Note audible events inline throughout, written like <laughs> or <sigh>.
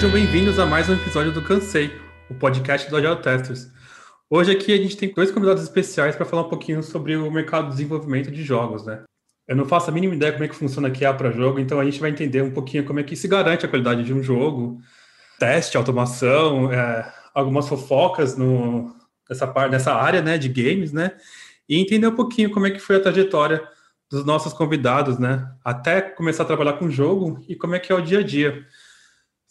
sejam bem-vindos a mais um episódio do Cansei, o podcast do Agile Testers. Hoje aqui a gente tem dois convidados especiais para falar um pouquinho sobre o mercado de desenvolvimento de jogos, né? Eu não faço a mínima ideia como é que funciona aqui a para jogo, então a gente vai entender um pouquinho como é que se garante a qualidade de um jogo, teste, automação, é, algumas fofocas no, nessa nessa área, né, de games, né? E entender um pouquinho como é que foi a trajetória dos nossos convidados, né? Até começar a trabalhar com o jogo e como é que é o dia a dia.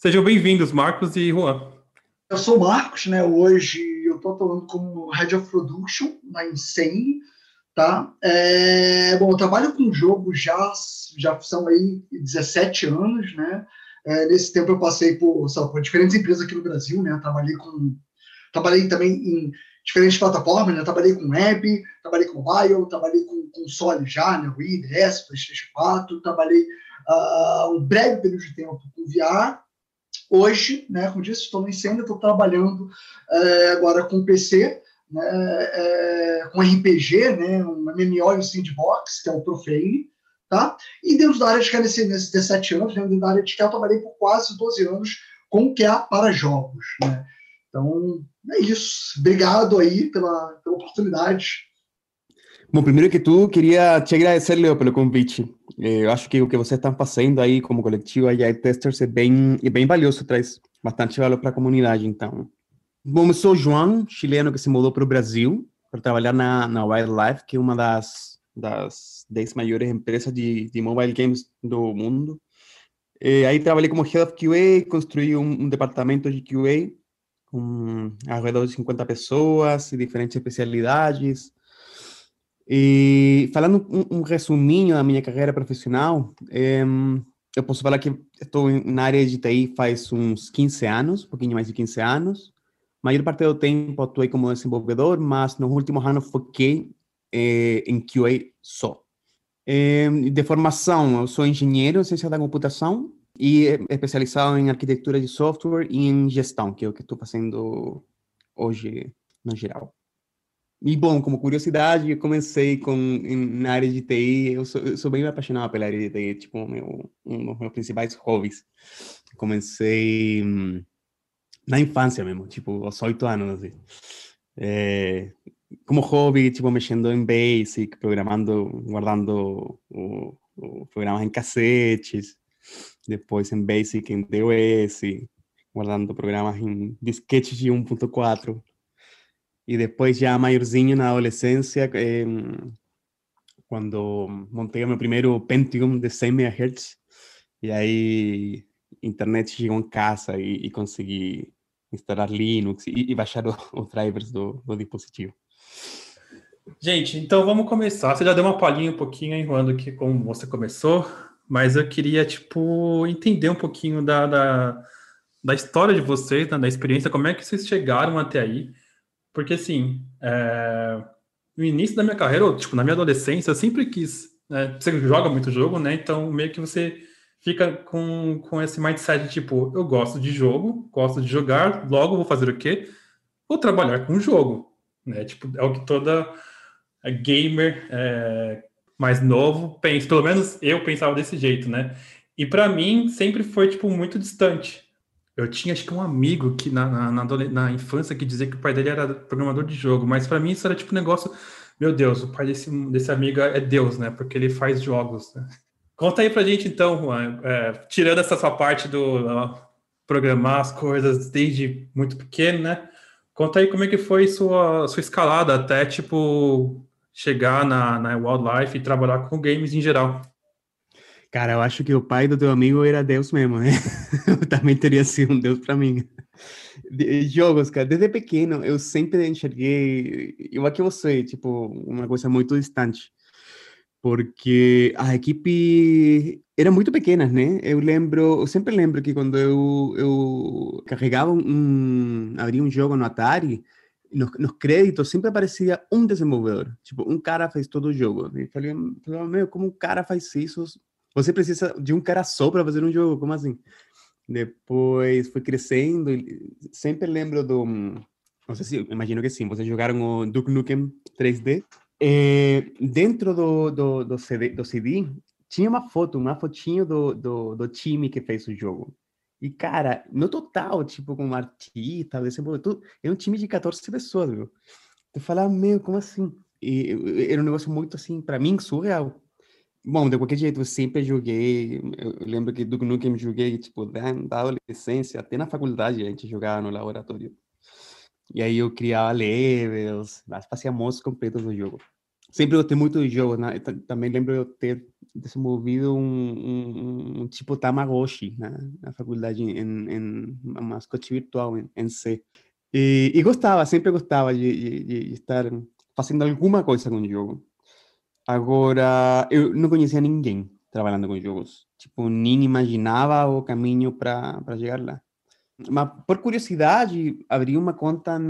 Sejam bem-vindos, Marcos e Juan. Eu sou o Marcos, né? Hoje eu estou atuando como Head of Production na Insane, tá? É, bom, eu trabalho com jogo já, já são aí 17 anos, né? É, nesse tempo eu passei por, sabe, por diferentes empresas aqui no Brasil, né? Trabalhei com, trabalhei também em diferentes plataformas, né? Trabalhei com web, trabalhei com mobile, trabalhei com console já, né? Wii, DS, PlayStation 4, trabalhei uh, um breve período de tempo com VR. Hoje, né? Como disse, estou no incêndio, estou trabalhando uh, agora com PC, né? Uh, com RPG, né? Um MMO e um sandbox, que é o Profane. Tá? E dentro da área de QA, nesses nesse 17 anos, dentro da área de QA, eu trabalhei por quase 12 anos com QA para jogos. Né? Então, é isso. Obrigado aí pela, pela oportunidade. Bom, primeiro que tudo, queria te agradecer, Leo, pelo convite. Eh, eu acho que o que vocês estão fazendo aí como coletivo Agile Testers é bem, é bem valioso, traz bastante valor para a comunidade, então. Bom, eu sou o João, chileno que se mudou para o Brasil para trabalhar na, na Wildlife, que é uma das, das 10 maiores empresas de, de mobile games do mundo. E aí trabalhei como Head of QA, construí um, um departamento de QA com ao de 50 pessoas e diferentes especialidades. E falando um, um resuminho da minha carreira profissional, é, eu posso falar que estou na área de TI faz uns 15 anos, um pouquinho mais de 15 anos. A maior parte do tempo atuei como desenvolvedor, mas nos últimos anos foquei eh, em QA só. Eh, de formação, eu sou engenheiro em ciência da computação e especializado em arquitetura de software e em gestão, que é o que estou fazendo hoje no geral. E bom, como curiosidade, eu comecei com na área de TI, eu sou, eu sou bem apaixonado pela área de TI, tipo meu, um dos meus principais hobbies. Comecei hum, na infância mesmo, tipo aos oito anos, assim. É, como hobby, tipo mexendo em Basic, programando, guardando o, o programas em cassetes, depois em Basic, em DOS, guardando programas em disquetes de 1.4. E depois já maiorzinho na adolescência, eh, quando montei o meu primeiro Pentium de 100 MHz, e aí internet chegou em casa e, consegui instalar Linux e, e baixar os <laughs> drivers do, do, dispositivo. Gente, então vamos começar. Você já deu uma palhinha um pouquinho aí, Juan, que como você começou mas eu queria, tipo, entender um pouquinho da, da, da história de vocês, né, da experiência, como é que vocês chegaram até aí, porque, assim, é, no início da minha carreira, ou, tipo, na minha adolescência, eu sempre quis, né, você joga muito jogo, né, então meio que você fica com, com esse mindset, tipo, eu gosto de jogo, gosto de jogar, logo vou fazer o quê? Vou trabalhar com o jogo, né, tipo, é o que toda gamer é, mais novo pensa, pelo menos eu pensava desse jeito, né? E para mim sempre foi tipo muito distante. Eu tinha acho que um amigo que na, na, na, na infância que dizia que o pai dele era programador de jogo, mas para mim isso era tipo um negócio, meu Deus, o pai desse, desse amigo é Deus, né? Porque ele faz jogos. Né? Conta aí pra gente então, Juan, é, tirando essa sua parte do programar as coisas desde muito pequeno, né? Conta aí como é que foi sua, sua escalada até tipo chegar na, na Wildlife e trabalhar com games em geral. Cara, eu acho que o pai do teu amigo era Deus mesmo, né? <laughs> Eu também teria sido um Deus para mim. Jogos, cara, desde pequeno eu sempre enxerguei, igual que você, tipo, uma coisa muito distante. Porque a equipe era muito pequena, né? Eu lembro, eu sempre lembro que quando eu, eu carregava um, abria um jogo no Atari, nos, nos, créditos sempre aparecia um desenvolvedor. Tipo, um cara fez todo o jogo. E falei, meu, como um cara faz isso? Você precisa de um cara só para fazer um jogo, como assim? Depois foi crescendo. Sempre lembro do. Não sei se, imagino que sim. Vocês jogaram o Duke Nukem 3D. É, dentro do, do, do, CD, do CD tinha uma foto, uma fotinho do, do, do time que fez o jogo. E, cara, no total, tipo, com artista, desenvolvedor, é um time de 14 pessoas, viu? Tu fala, meu, como assim? E era um negócio muito, assim, para mim, surreal. Bom, de qualquer jeito, eu sempre joguei. Eu lembro que do Nukem joguei, tipo, da, adolescência até na faculdade a gente jogava no laboratório. E aí eu criava levels, fazia monstros completos do jogo. Sempre gostei muito do jogo, né? Também lembro eu ter desenvolvido um, um, um tipo Tamagotchi né? na faculdade, em, em uma mascote virtual em, em C. E, e, gostava, sempre gostava de, de, de, estar fazendo alguma coisa com o jogo. Agora, eu não conhecia ninguém trabalhando com jogos. Tipo, nem imaginava o caminho para chegar lá. Mas, por curiosidade, abri uma conta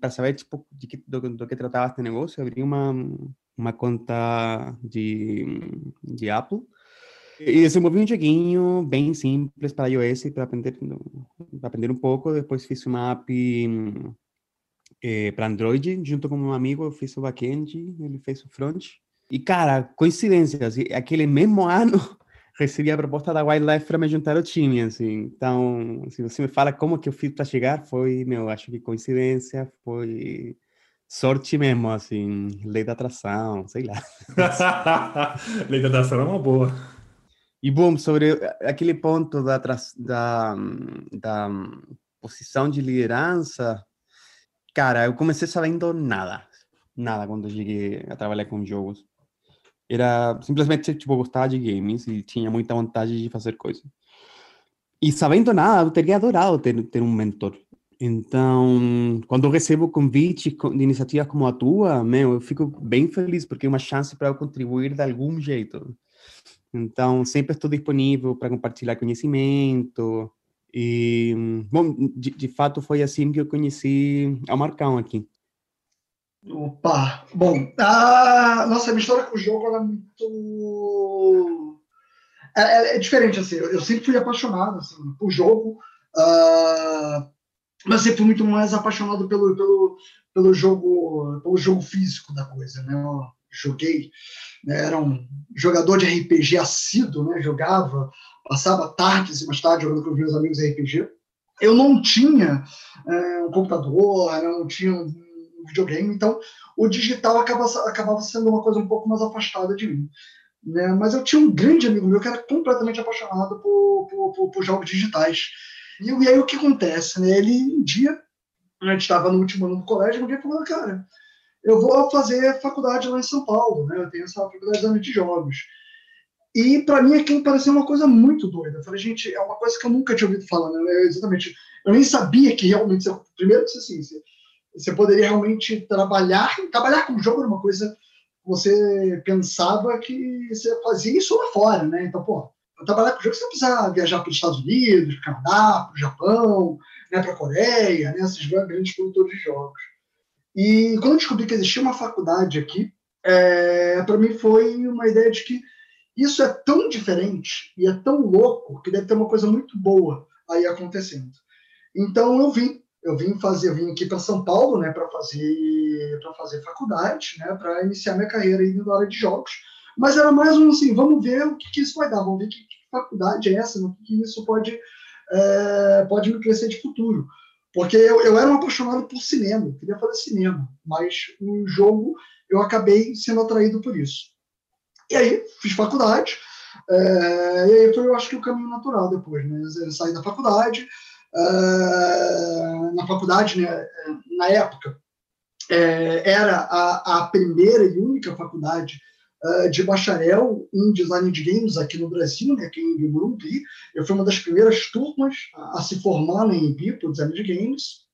para saber tipo, de que, do, do que tratava este negócio. Abri uma, uma conta de, de Apple e desenvolvi um joguinho bem simples para iOS para aprender, para aprender um pouco. Depois fiz uma app eh, para Android, junto com um amigo, eu fiz o backend, ele fez o front. E, cara, coincidências, aquele mesmo <laughs> ano recebi a proposta da Wildlife para me juntar ao time, assim. Então, se você me fala como que eu fiz para chegar, foi, meu, acho que coincidência, foi sorte mesmo, assim, lei da atração, sei lá. <laughs> lei da atração é uma boa. E, bom, sobre aquele ponto da, da, da posição de liderança, cara, eu comecei sabendo nada, nada quando cheguei a trabalhar com jogos era simplesmente, tipo, gostava de games e tinha muita vontade de fazer coisas. E sabendo nada, eu teria adorado ter, ter um mentor. Então, quando eu recebo convites de iniciativas como a tua, meu, eu fico bem feliz, porque é uma chance para eu contribuir de algum jeito. Então, sempre estou disponível para compartilhar conhecimento. E, bom, de, de fato, foi assim que eu conheci a Marcão aqui. Opa! Bom, a nossa história com o jogo é muito. É, é, é, diferente, assim. Eu, sempre fui apaixonado assim, por jogo, uh, mas sempre fui muito mais apaixonado pelo, pelo, pelo, jogo, pelo jogo físico da coisa, né? Eu joguei, né? era um jogador de RPG assíduo, né? Jogava, passava tardes e mais tarde jogando com os meus amigos RPG. Eu não tinha é, um computador, não tinha um videogame, então o digital acaba, acabava sendo uma coisa um pouco mais afastada de mim. Né? Mas eu tinha um grande amigo meu que era completamente apaixonado por, por, por, por jogos digitais. E, e, aí o que acontece? Né? Ele, um dia, a gente estava no último ano do colégio, um dia falou, cara, eu vou fazer faculdade lá em São Paulo, né? eu tenho essa faculdade de jogos. E para mim aquilo parecia uma coisa muito doida. Eu falei, gente, é uma coisa que eu nunca tinha ouvido falar, né? Eu, exatamente. Eu nem sabia que realmente. Primeiro, assim, você poderia realmente trabalhar, trabalhar com jogo era uma coisa você pensava que você fazia isso lá fora, né? Então, pô, trabalhar com jogo você precisa viajar para os Estados Unidos, para o Canadá, para o Japão, né, para a Coreia, né, esses grandes produtores de jogos. E quando eu descobri que existia uma faculdade aqui, é, para mim foi uma ideia de que isso é tão diferente e é tão louco que deve ter uma coisa muito boa aí acontecendo. Então eu vim eu vim fazer, eu vim aqui para São Paulo, né, para fazer para fazer faculdade, né, para iniciar minha carreira aí na área de jogos. Mas era mais um assim, vamos ver o que, que isso vai dar, vamos ver que, que faculdade é essa, o que, que isso pode é, pode me crescer de futuro. Porque eu, eu era um apaixonado por cinema, queria fazer cinema, mas o jogo eu acabei sendo atraído por isso. E aí fiz faculdade, é, e aí foi, eu acho que o caminho natural depois, né? Eu saí da faculdade, uh, na faculdade, né, na época, é, era a, a, primeira e única faculdade uh, de bacharel em design de games aqui no Brasil, né, aqui em Morumbi. Eu fui uma das primeiras turmas a, a se formar na EMB por design de games.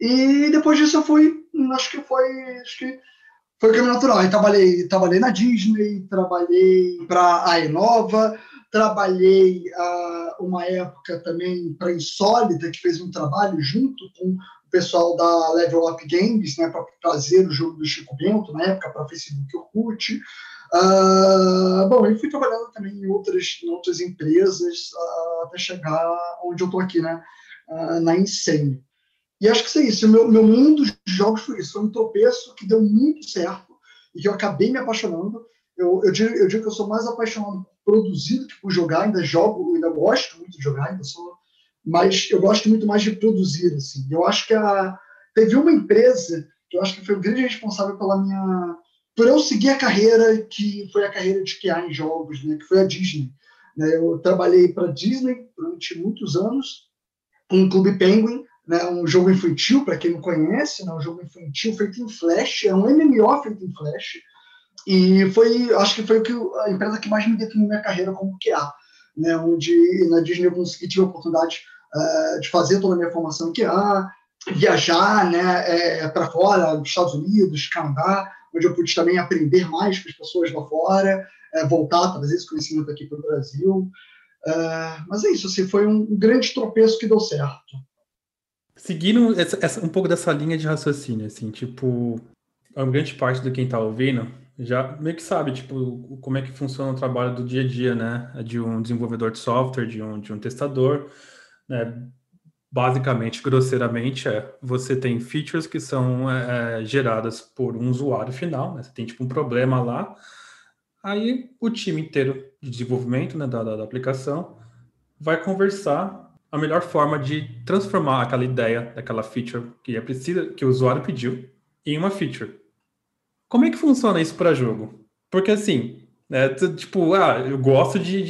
E depois disso eu fui, acho que foi, acho que foi o caminho natural. Eu trabalhei, trabalhei na Disney, trabalhei para a Enova, Trabalhei uh, uma época também para Insólita, que fez um trabalho junto com o pessoal da Level Up Games, né, para trazer o jogo do Chico Bento, na época, para Facebook Orkut. Uh, bom, eu fui trabalhando também em outras, em outras empresas uh, até chegar onde eu estou aqui, né, na Insane. E acho que é isso. O meu, meu mundo dos jogos foi isso. Foi um tropeço que deu muito certo e que eu acabei me apaixonando. Eu, eu, digo, eu digo que eu sou mais apaixonado por produzir do que por jogar. Ainda jogo, ainda gosto muito de jogar, ainda sou mas eu gosto muito mais de produzir, assim. Eu acho que a, teve uma empresa que eu acho que foi o grande responsável pela minha por eu seguir a carreira que foi a carreira de QA em jogos, né, que foi a Disney. Né, eu trabalhei para a Disney durante muitos anos, um Clube Penguin, né, um jogo infantil, para quem não conhece, né, um jogo infantil feito em Flash, é um MMO feito em Flash, e foi, acho que foi a empresa que mais me definiu minha carreira como QA, né, onde na Disney eu consegui, tive a oportunidade uh, de fazer toda a minha formação QA, viajar né, é, para fora, dos Estados Unidos, Canadá, onde eu pude também aprender mais com as pessoas lá fora, é, voltar, trazer esse conhecimento aqui para o Brasil. É, mas é isso, assim, foi um grande tropeço que deu certo. Seguindo essa, essa, um pouco dessa linha de raciocínio, assim, tipo, a grande parte de quem está ouvindo já meio que sabe, tipo, como é que funciona o trabalho do dia a dia, né, de um desenvolvedor de software, de um, de um testador, né, basicamente, grosseiramente, é você tem features que são é, é, geradas por um usuário final, né? Você tem tipo um problema lá, aí o time inteiro de desenvolvimento né, da, da, aplicação vai conversar a melhor forma de transformar aquela ideia, daquela feature que é precisa, que o usuário pediu, em uma feature. Como é que funciona isso para jogo? Porque assim, né, tipo, ah, eu gosto de,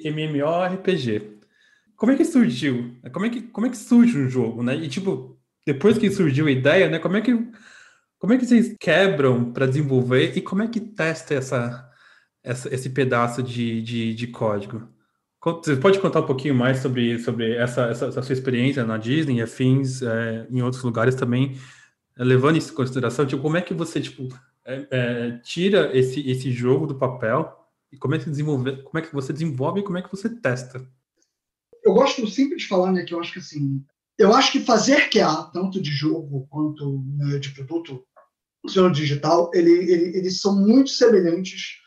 de MMORPG. Como é que surgiu? Como é que, como é que surge um jogo, né? E tipo, depois que surgiu a ideia, né? Como é que, como é que vocês quebram para desenvolver e como é que testa essa, essa esse pedaço de, de, de, código? Você pode contar um pouquinho mais sobre, sobre essa, essa, essa sua experiência na Disney e afins, é, em outros lugares também, é, levando isso em consideração, tipo, como é que você, tipo, é, é, tira esse, esse jogo do papel e como é que desenvolve, como é que você desenvolve e como é que você testa? eu gosto sempre de falar, né, que eu acho que assim, eu acho que fazer QA, tanto de jogo quanto né, de produto, no digital, ele, ele, eles são muito semelhantes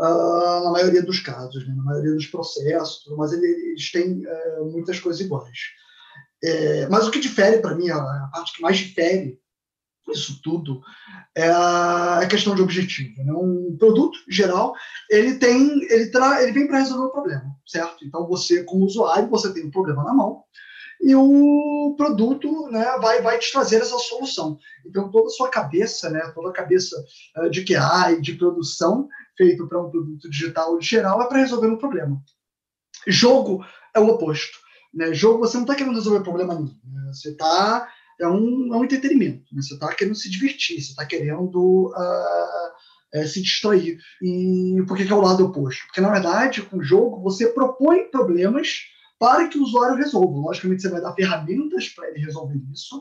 uh, na maioria dos casos, né, na maioria dos processos, mas eles têm uh, muitas coisas iguais. É, mas o que difere para mim, a, parte que mais difere isso tudo é a questão de objetivo. Né? Um produto geral ele tem, ele, tra, ele vem para resolver um problema, certo? Então você, como usuário, você tem um problema na mão e o produto né, vai, vai te trazer essa solução. Então toda a sua cabeça, né, toda a cabeça uh, de QA e de produção feito para um produto digital geral é para resolver um problema. Jogo é o oposto. Né? Jogo você não está querendo resolver problema nenhum. Né? Você está é um, é um entretenimento. Né? Você está querendo se divertir, você está querendo uh, é, se distrair. E por que, que é o lado oposto? Porque, na verdade, com o jogo, você propõe problemas para que o usuário resolva. Logicamente, você vai dar ferramentas para ele resolver isso,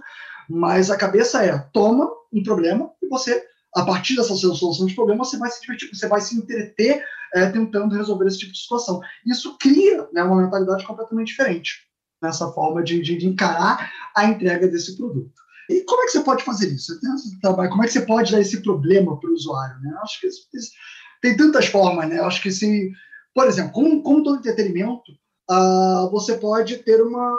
mas a cabeça é: toma um problema e você, a partir dessa solução de problema, você vai se divertir, você vai se entreter é, tentando resolver esse tipo de situação. Isso cria né, uma mentalidade completamente diferente nessa forma de, de, de, encarar a entrega desse produto. E como é que você pode fazer isso? Como é que você pode dar esse problema para o usuário? Né? Acho que isso, isso, tem tantas formas, né? Acho que se, por exemplo, como, como todo entretenimento, uh, você pode ter uma,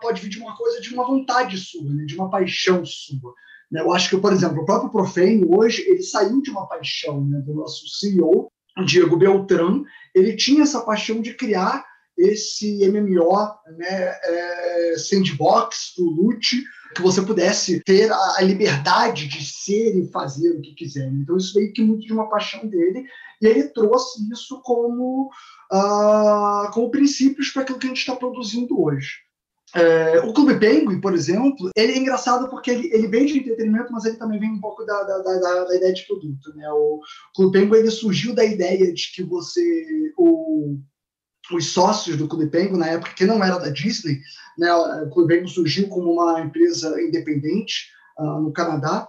pode vir de uma coisa de uma vontade sua, né? de uma paixão sua. Né? Eu acho que, por exemplo, o próprio Profane hoje ele saiu de uma paixão né? do nosso CEO, Diego Beltrán, ele tinha essa paixão de criar esse MMO, né, é, sandbox, do loot, que você pudesse ter a, a, liberdade de ser e fazer o que quiser. Então isso veio que muito de uma paixão dele e ele trouxe isso como, uh, como princípios para aquilo que a gente está produzindo hoje. É, o Clube Penguin, por exemplo, ele é engraçado porque ele, ele vem de entretenimento, mas ele também vem um pouco da, da, da, da ideia de produto. Né? O Clube Penguin ele surgiu da ideia de que você, o, os sócios do Clube Penguin, na época que não era da Disney, né, o Clube Penguin surgiu como uma empresa independente uh, no Canadá,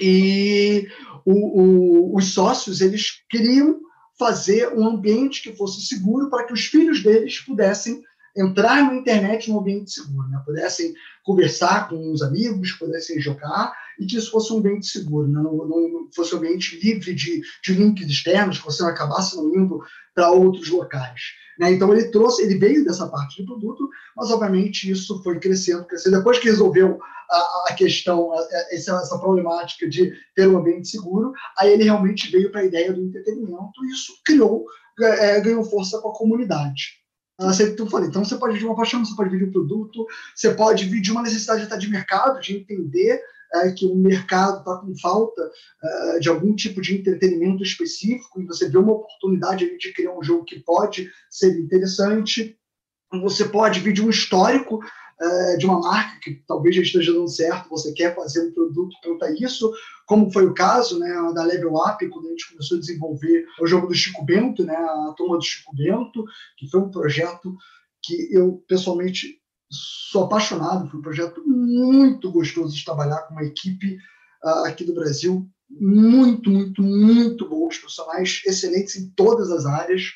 e o, o, os sócios eles queriam fazer um ambiente que fosse seguro para que os filhos deles pudessem entrar na internet num ambiente seguro, né? pudessem conversar com os amigos, pudessem jogar, e que isso fosse um ambiente seguro, né? não, não, fosse um ambiente livre de, de links externos, que você não acabasse não indo para outros locais. Né? Então ele trouxe, ele veio dessa parte de produto, mas obviamente isso foi crescendo, crescendo. Depois que resolveu a, a questão, a, essa, essa, problemática de ter um ambiente seguro, aí ele realmente veio para a ideia do entretenimento e isso criou, é, ganhou força com a comunidade. Então, falei, então você pode vir de uma paixão, você pode vir de um produto, você pode vir de uma necessidade até de mercado, de entender é, que o mercado está com falta é, de algum tipo de entretenimento específico e você vê uma oportunidade de criar um jogo que pode ser interessante. Você pode vir de um histórico é, de uma marca que talvez já esteja dando certo, você quer fazer um produto para isso, como foi o caso né, da Level Up, quando a gente começou a desenvolver o jogo do Chico Bento, né, a turma do Chico Bento, que foi um projeto que eu pessoalmente sou apaixonado, foi um projeto muito gostoso de trabalhar com uma equipe uh, aqui do Brasil, muito, muito, muito boas, profissionais excelentes em todas as áreas.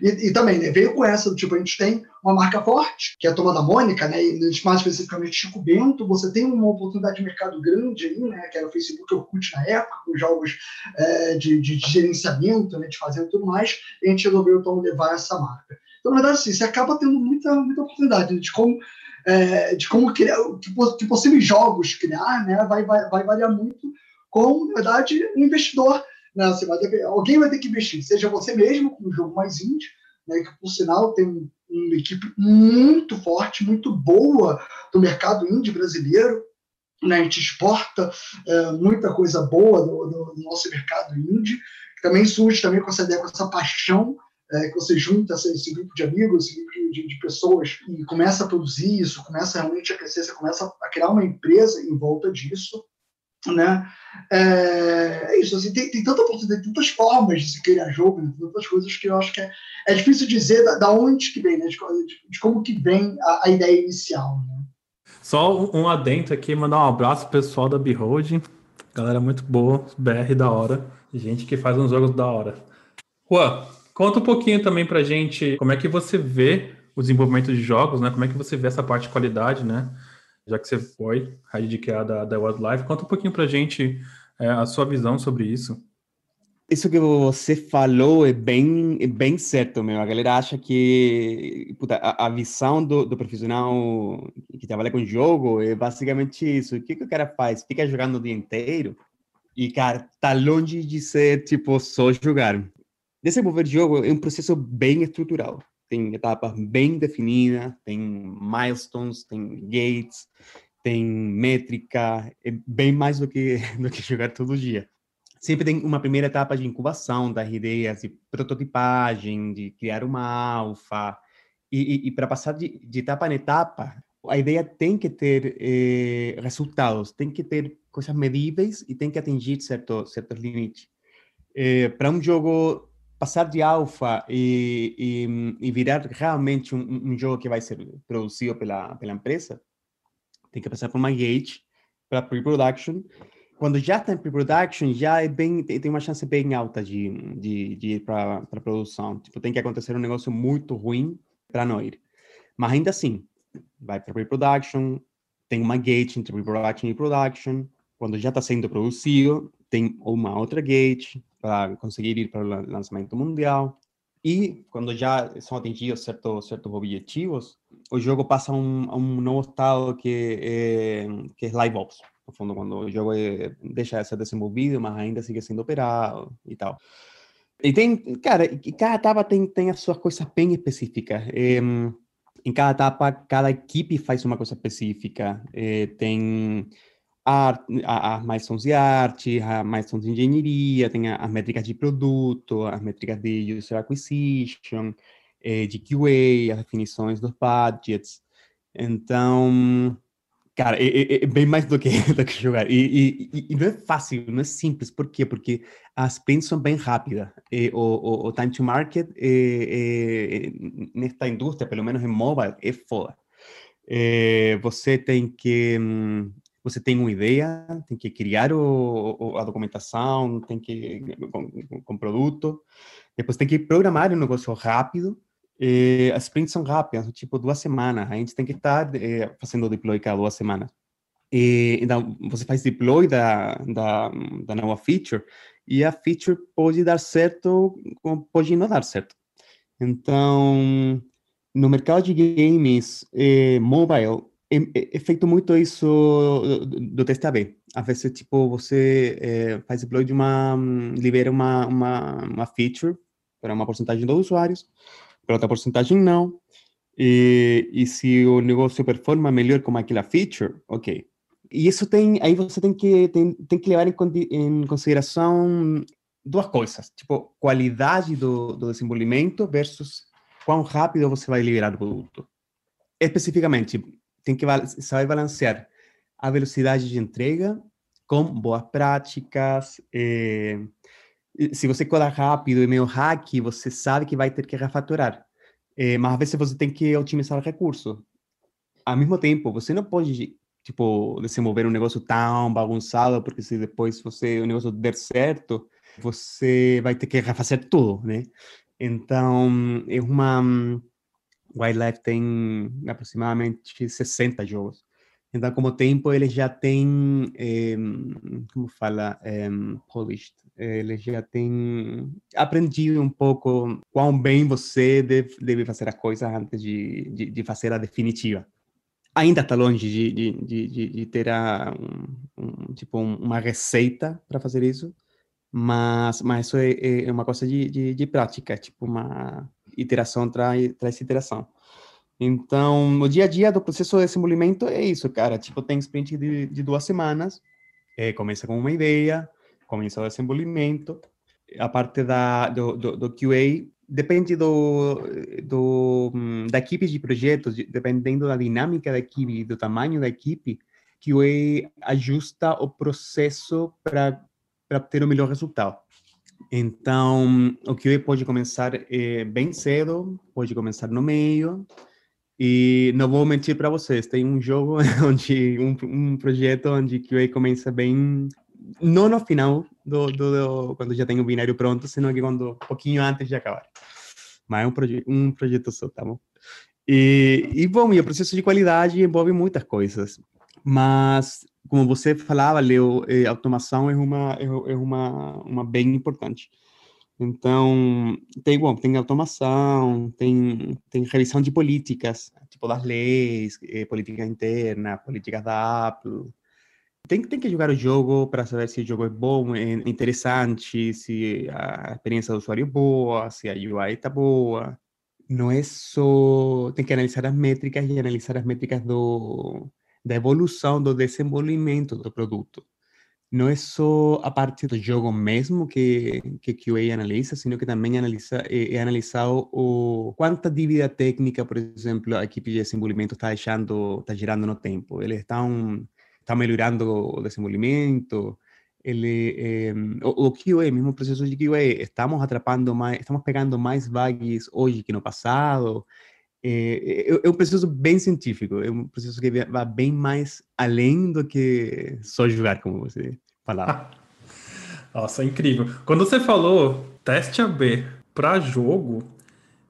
E, e, também, né, veio com essa, do tipo, a gente tem uma marca forte, que é a Toma da Mônica, né, e mais especificamente Chico Bento, você tem uma oportunidade de mercado grande aí, né, que era o Facebook Orkut na época, com jogos é, de, de, de, gerenciamento, né, de fazer tudo mais, e a gente resolveu, então, levar essa marca. Então, na verdade, assim, você acaba tendo muita, muita oportunidade de como, é, de como criar, que, que possíveis jogos criar, né, vai, vai, vai variar muito com, na verdade, um investidor né? Você vai ter, alguém vai ter que investir, seja você mesmo, com um jogo mais indie, né, que por sinal tem uma equipe muito forte, muito boa do mercado indie brasileiro. Né, a gente exporta é, muita coisa boa do, do, do, nosso mercado indie, que também surge também com essa ideia, com essa paixão é, que você junta esse, esse, grupo de amigos, esse grupo de, de, pessoas e começa a produzir isso, começa realmente a crescer, você começa a criar uma empresa em volta disso né? É, é, isso, assim, tem, tem tanta oportunidade, tantas formas de se criar jogo, né? tantas coisas que eu acho que é, é difícil dizer da, da onde que vem, né? de, de, como que vem a, a ideia inicial. Né? Só um adentro aqui, mandar um abraço pro pessoal da Behold, galera muito boa, BR da hora, gente que faz uns jogos da hora. Juan, conta um pouquinho também pra gente como é que você vê o desenvolvimento de jogos, né? Como é que você vê essa parte de qualidade, né? Já que você foi QA da, da Wildlife, conta um pouquinho para gente é, a sua visão sobre isso. Isso que você falou é bem, é bem certo, meu. A galera acha que puta, a, a, visão do, do, profissional que trabalha com jogo é basicamente isso. O que, que o cara faz? Fica jogando o dia inteiro? E, cara, tá longe de ser, tipo, só jogar. Desenvolver jogo é um processo bem estrutural tem etapas bem definidas, tem milestones, tem gates, tem métrica, é bem mais do que, <laughs> do que jogar todo dia. Sempre tem uma primeira etapa de incubação das ideias, de prototipagem, de criar uma alfa. E, e, e para passar de, de, etapa em etapa, a ideia tem que ter eh, resultados, tem que ter coisas medíveis e tem que atingir certo, certos limites. Eh, para um jogo passar de alfa e, e, e virar realmente um, um, jogo que vai ser produzido pela, pela empresa, tem que passar por uma gate para pre-production. Quando já está em pre-production, já é bem, tem uma chance bem alta de, de, de ir para produção. Tipo, tem que acontecer um negócio muito ruim para não ir. Mas ainda assim, vai para pre-production, tem uma gate entre pre-production e production. Quando já está sendo produzido, tem uma outra gate para conseguir ir para o lançamento mundial. E quando já são atingidos certos, certos objetivos, o jogo passa a um, a um novo estado que é, que é live ops. No fundo, quando o jogo é, deixa de ser desenvolvido, mas ainda sigue sendo operado e tal. E tem, cara, cada etapa tem, tem as suas coisas bem específicas. É, em cada etapa, cada equipe faz uma coisa específica. É, tem art, a, a milestones de arte, a milestones de engenharia, tem as métricas de produto, as métricas de user acquisition, eh, de QA, as definições dos budgets. Então, cara, é, é, é bem mais do que, <laughs> do que jogar. E, e, e, não é fácil, não é simples. Por quê? Porque as sprints são bem rápidas. O, o, o, time to market é, é, nesta indústria, pelo menos em mobile, é foda. É, você tem que hum, você tem uma ideia, tem que criar o, o, a documentação, tem que com, com, produto, depois tem que programar um negócio rápido. As sprints são rápidas, tipo duas semanas. A gente tem que estar eh, fazendo deploy cada duas semanas. E, então, você faz deploy da, da, da nova feature e a feature pode dar certo, pode não dar certo. Então, no mercado de games eh, mobile, é, é, feito muito isso do, do teste AB. Às vezes, tipo, você é, faz deploy de uma, libera uma, uma, uma feature para uma porcentagem dos usuários, para outra porcentagem não. E, e se o negócio performa melhor com aquela feature, ok. E isso tem, aí você tem que, tem, tem que levar em, em consideração duas coisas, tipo, qualidade do, do desenvolvimento versus quão rápido você vai liberar o produto. Especificamente, tem que saber balancear a velocidade de entrega com boas práticas. Eh, se você codar rápido e meio hack, você sabe que vai ter que refatorar. Eh, mas às vezes você tem que otimizar o recurso. Ao mesmo tempo, você não pode tipo desenvolver um negócio tão bagunçado porque se depois você o negócio der certo, você vai ter que refazer tudo, né? Então, é uma Wildlife tem aproximadamente 60 jogos. Então, como tempo, ele já tem, eh, como fala, eh, polished, ele já tem aprendido um pouco quão bem você deve, deve fazer as coisas antes de, de, de fazer a definitiva. Ainda está longe de, de, de, ter a, um, um, tipo uma receita para fazer isso, mas, mas isso é, é uma coisa de prática, tipo uma iteração traz, traz iteração. Então, o dia a dia do processo de desenvolvimento é isso, cara. Tipo, tem sprint de, de duas semanas, é, começa com uma ideia, começa o desenvolvimento, a parte da, do, do, do QA depende do, do, da equipe de projetos, dependendo da dinâmica da equipe, do tamanho da equipe, QA ajusta o processo para ter o melhor resultado. Então, o QA pode começar é, bem cedo, pode começar no meio, e não vou mentir para vocês, tem um jogo <laughs> onde um, um projeto onde QA começa bem não no final do, do, do, quando já tem o binário pronto, senão que quando um pouquinho antes de acabar. Mas é um, proje um projeto só, tá bom? E, e bom, e o processo de qualidade envolve muitas coisas, mas como você falava, Leo, eh, automação é uma é, é uma uma bem importante. Então, tem, bom, tem automação, tem, tem revisão de políticas, tipo das leis, eh, política interna, políticas da Apple. Tem, tem que jogar o jogo para saber se o jogo é bom, é interessante, se a experiência do usuário é boa, se a UI está boa. Não é só... Tem que analisar as métricas e analisar as métricas do, da evolução, do desenvolvimento do produto não é só a parte do jogo mesmo que, que QA analisa, sino que também analisa, é, é analisado o, quanta dívida técnica, por exemplo, a equipe de desenvolvimento está deixando, está gerando no tempo. Eles estão, estão melhorando o desenvolvimento, ele, eh, o, o QA, mesmo processo de QA, estamos atrapando mais, estamos pegando mais bugs hoje que no passado. É, é, um processo bem científico, um processo que vai bem mais além do que só jogar, como você falava. <laughs> Nossa, incrível. Quando você falou teste AB para jogo,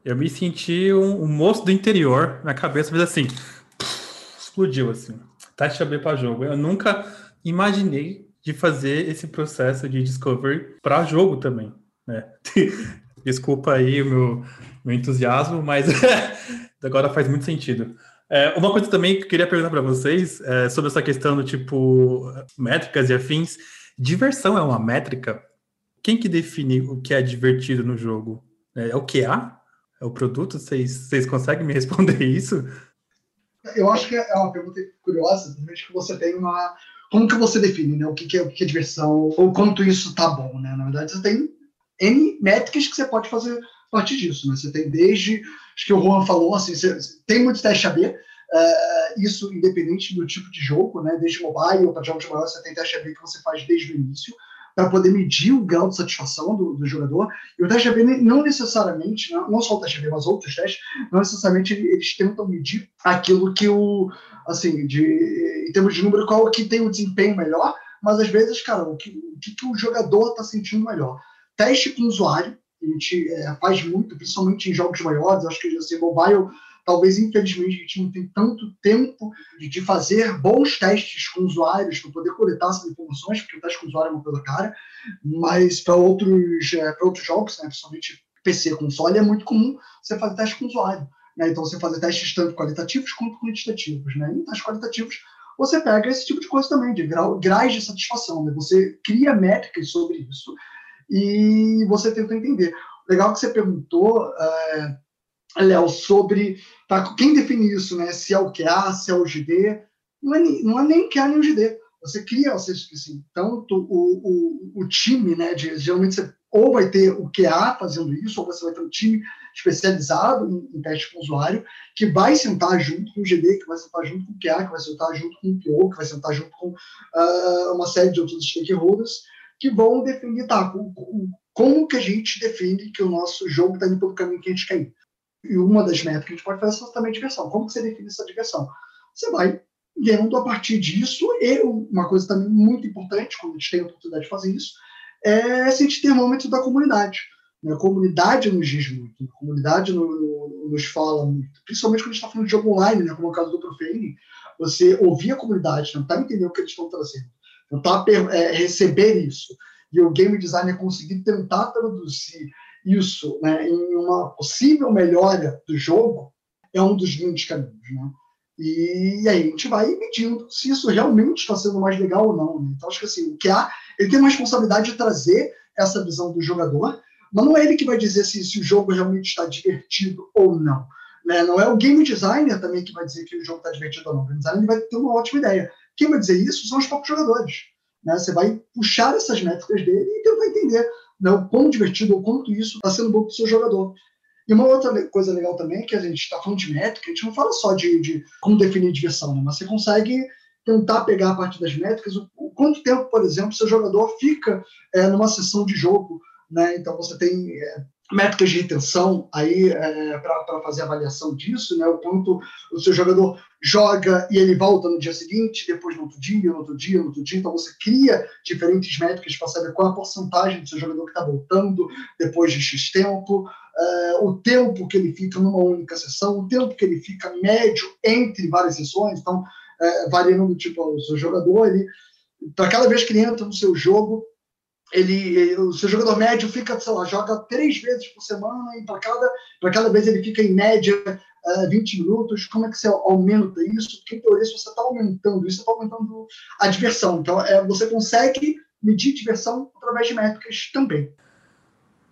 eu me senti um, um, moço do interior, minha cabeça fez assim, explodiu assim. Teste AB para jogo. Eu nunca imaginei de fazer esse processo de discovery para jogo também, né? <laughs> Desculpa aí o meu, meu entusiasmo, mas <laughs> agora faz muito sentido. É, uma coisa também que eu queria perguntar para vocês é, sobre essa questão do tipo métricas e afins. Diversão é uma métrica? Quem que define o que é divertido no jogo? É, é o QA? É o produto? Vocês, conseguem me <laughs> responder isso? Eu acho que é uma pergunta curiosa, realmente que você tem uma. Como que você define, né? O que, que é, o que é diversão, ou quanto isso tá bom, né? Na verdade, você tem N métricas que você pode fazer a partir disso. Né? Você tem desde, acho que o Juan falou, assim, você, tem muito teste AB, uh, isso independente do tipo de jogo, né? desde mobile para jogos maiores, você tem teste AB que você faz desde o início, para poder medir o grau de satisfação do, do, jogador. E o teste AB não necessariamente, não, não só o teste AB, mas outros testes, não necessariamente eles tentam medir aquilo que o, assim, de, em termos de número, qual que tem o desempenho melhor, mas às vezes, cara, o que o, que o jogador está sentindo melhor teste com o usuário, a gente é, faz muito, principalmente em jogos maiores, acho que assim, mobile, talvez infelizmente a gente não tem tanto tempo de fazer bons testes com usuários para poder coletar essas informações, porque o teste com o usuário é uma coisa cara, mas para outros, é, outros jogos, né, principalmente PC, console, é muito comum você fazer teste com o usuário. Né? Então você fazer testes tanto qualitativos quanto quantitativos. Né? E em testes qualitativos você pega esse tipo de coisa também, de grau, graus de satisfação. Né? Você cria métricas sobre isso e você tenta entender. Legal que você perguntou é, Léo, sobre tá, quem define isso, né? Se é o QA, se é o GD. Não é, não é nem QA nem o GD. Você cria, você, assim, tanto o, o, o time, né? De, geralmente você ou vai ter o QA fazendo isso, ou você vai ter um time especializado em, em teste com o usuário, que vai sentar junto com o GD, que vai sentar junto com o QA, que vai sentar junto com o PO, que vai sentar junto com uh, uma série de outros stakeholders, que vão definir, tá, como que a gente define que o nosso jogo está indo pelo caminho que a gente quer ir. E uma das métricas que a gente pode fazer é a diversão. Como que você define essa diversão? Você vai vendo a partir disso, e uma coisa também muito importante, quando a gente tem a oportunidade de fazer isso, é sentir termômetro da comunidade. A comunidade nos diz muito, a comunidade no, no, nos fala muito, principalmente quando a gente está falando de jogo online, né, como é o caso do Profane, você ouvir a comunidade, tentar entender o que eles estão trazendo, tentar é, receber isso, e o game designer conseguir tentar traduzir isso né, em uma possível melhora do jogo, é um dos grandes caminhos. Né? E, aí a gente vai medindo se isso realmente está sendo mais legal ou não. Né? Então acho que assim, o QA ele tem uma responsabilidade de trazer essa visão do jogador, mas não é ele que vai dizer se, se o jogo realmente está divertido ou não. Né? Não é o game designer também que vai dizer que o jogo está divertido ou não. O game designer vai ter uma ótima ideia. Quem vai dizer isso são os próprios jogadores. Né? Você vai puxar essas métricas dele e tentar entender né, o quão divertido ou quanto isso está sendo bom para o seu jogador. E uma outra coisa legal também é que a gente está falando de métrica, a gente não fala só de, de como definir diversão, né? mas você consegue tentar pegar a parte das métricas, o, o quanto tempo, por exemplo, seu jogador fica é, numa sessão de jogo. Né? Então você tem é, métricas de retenção aí é, para fazer avaliação disso, né? O quanto o seu jogador joga e ele volta no dia seguinte, depois no outro dia, no outro dia, no outro dia. Então você cria diferentes métricas para saber qual a porcentagem do seu jogador que está voltando depois de X tempo, é, o tempo que ele fica numa única sessão, o tempo que ele fica médio entre várias sessões. Então, é, variando tipo o seu jogador, ele para cada vez que ele entra no seu jogo, ele, o seu jogador médio fica, sei lá, joga três vezes por semana e para cada, cada vez ele fica em média uh, é, 20 minutos. Como é que você aumenta isso? Porque, teoria, se você está aumentando isso, está aumentando a diversão. Então, é, você consegue medir diversão através de métricas também.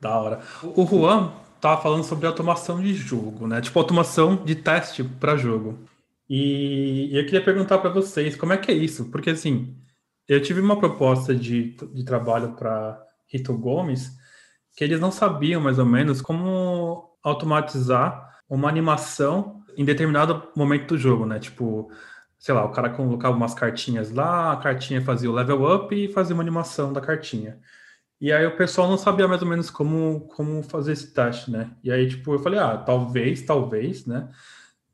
Da hora. O Juan estava falando sobre automação de jogo, né? Tipo, automação de teste para jogo. E eu queria perguntar para vocês como é que é isso, porque assim eu tive uma proposta de, de trabalho para Rito Gomes que eles não sabiam mais ou menos como automatizar uma animação em determinado momento do jogo, né? Tipo, sei lá, o cara colocava umas cartinhas lá, a cartinha fazia o level up e fazia uma animação da cartinha. E aí o pessoal não sabia mais ou menos como, como fazer esse teste, né? E aí, tipo, eu falei, ah, talvez, talvez, né?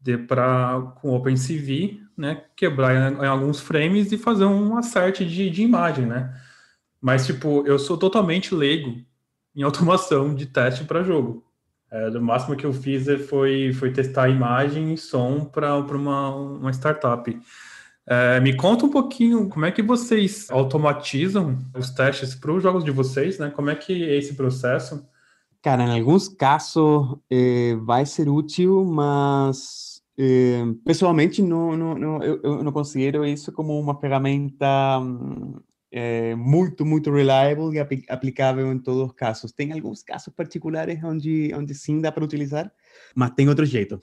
Dê para, com OpenCV, né, quebrar em, alguns frames e fazer um acerte de, de imagem, né? Mas, tipo, eu sou totalmente leigo em <laughs> automação de teste para jogo. É, o máximo que eu fiz é, foi, foi testar imagem e som para uma, uma startup. É, me conta um pouquinho como é que vocês automatizam os testes para os jogos de vocês, né? Como é que é esse processo? Cara, em alguns casos eh, vai ser útil, mas pessoalmente, não, não, não, eu, eu, não considero isso como uma ferramenta é, muito, muito reliable e aplicável em todos os casos. Tem alguns casos particulares onde, onde sim dá para utilizar, mas tem outro jeito.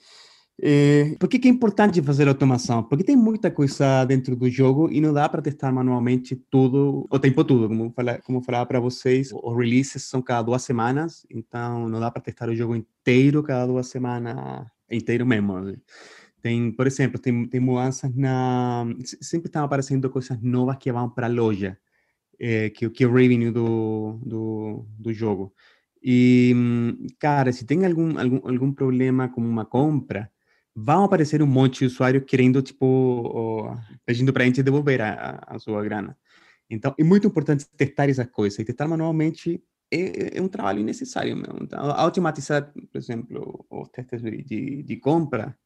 É, por que, que, é importante fazer automação? Porque tem muita coisa dentro do jogo e não dá para testar manualmente tudo, o tempo todo. Como, fala, como falava para vocês, os releases são cada duas semanas, então não dá para testar o jogo inteiro cada duas semanas inteiro mesmo. Né? Tem, por exemplo, tem, tem mudanças na. Sempre estão aparecendo coisas novas que vão para a loja, é, que, que é o revenue do, do, do jogo. E, cara, se tem algum, algum, algum problema com uma compra, vão aparecer um monte de usuários querendo, tipo, pedindo para a gente devolver a, a, sua grana. Então, é muito importante testar essas coisas. E testar manualmente é, é um trabalho necessário. Meu. Então, automatizar, por exemplo, os testes de, de, de compra,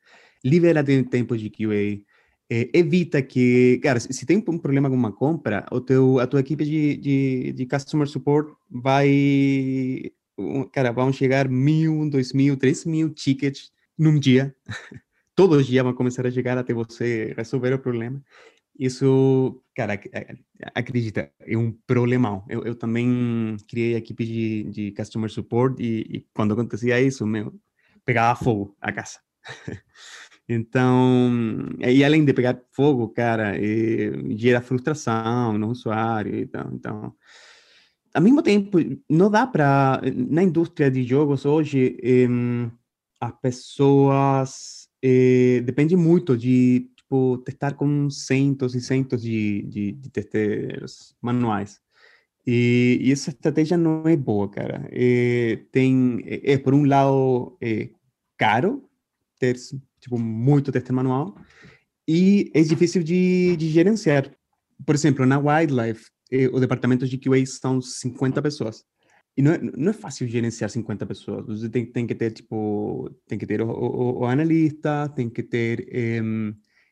libera tempo de QA, é, evita que, cara, se tem um problema com uma compra, o teu, a tua equipe de, de, de customer support vai, cara, vão chegar mil, dois mil, três mil tickets num dia. <laughs> Todos os dias vão começar a chegar até você resolver o problema. Isso, cara, acredita, é um problemão. Eu, eu também criei equipe de, de customer support e, e, quando acontecia isso, meu, pegava fogo a casa. <laughs> Então, e além de pegar fogo, cara, gera frustração no usuário. Então, então, ao mesmo tempo, não dá para. Na indústria de jogos hoje, as pessoas. Eh, depende muito de tipo, testar com centos e centos de, de, de testeiros manuais. E, e, essa estratégia não é boa, cara. É, tem, é, por um lado, é caro ter tipo, muito teste manual, e é difícil de, de gerenciar. Por exemplo, na Wildlife, eh, o departamento de QA são 50 pessoas. E não é, não é fácil gerenciar 50 pessoas. Você tem, tem que ter, tipo, tem que ter o, o, o analista, tem que ter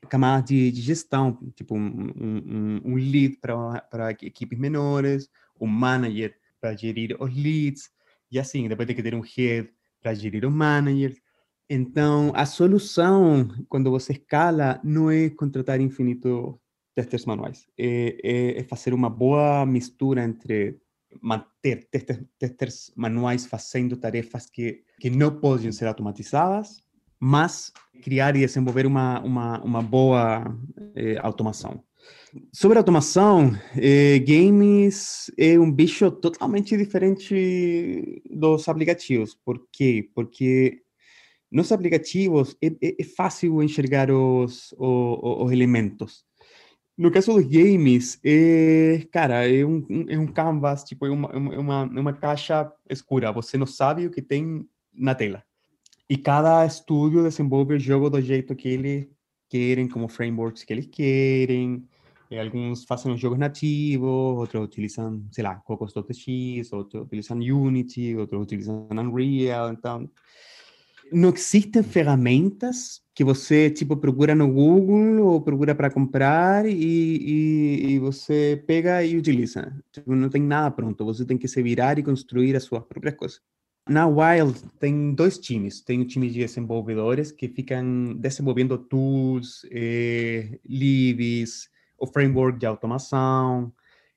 camadas de, de, gestão, tipo, um, um, um lead para equipes menores, um manager para gerir os leads, e assim, depois tem que ter um head para gerir os managers. Então, a solução, quando você escala, não é contratar infinito testers manuais. É, é, é fazer uma boa mistura entre manter testers, testers manuais fazendo tarefas que, que não podem ser automatizadas, mas criar e desenvolver uma, uma, uma boa é, automação. Sobre automação, eh, games é um bicho totalmente diferente dos aplicativos. Por quê? Porque nos aplicativos é, é, é fácil enxergar os, os, os, elementos. No caso dos games, é, cara, é um, é um canvas, tipo, é uma, é uma, é uma caixa escura. Você não sabe o que tem na tela. E cada estúdio desenvolve o jogo do jeito que eles querem, como frameworks que eles querem. E alguns fazem jogos nativos, outros utilizam, sei lá, Cocos.x, outros utilizam Unity, outros utilizam Unreal. Então, não existem ferramentas que você tipo procura no Google ou procura para comprar e, e, e, você pega e utiliza. Tipo, não tem nada pronto, você tem que se virar e construir as suas próprias coisas. Na Wild tem dois times. Tem o time de desenvolvedores que ficam desenvolvendo tools, eh, libs, o framework de automação.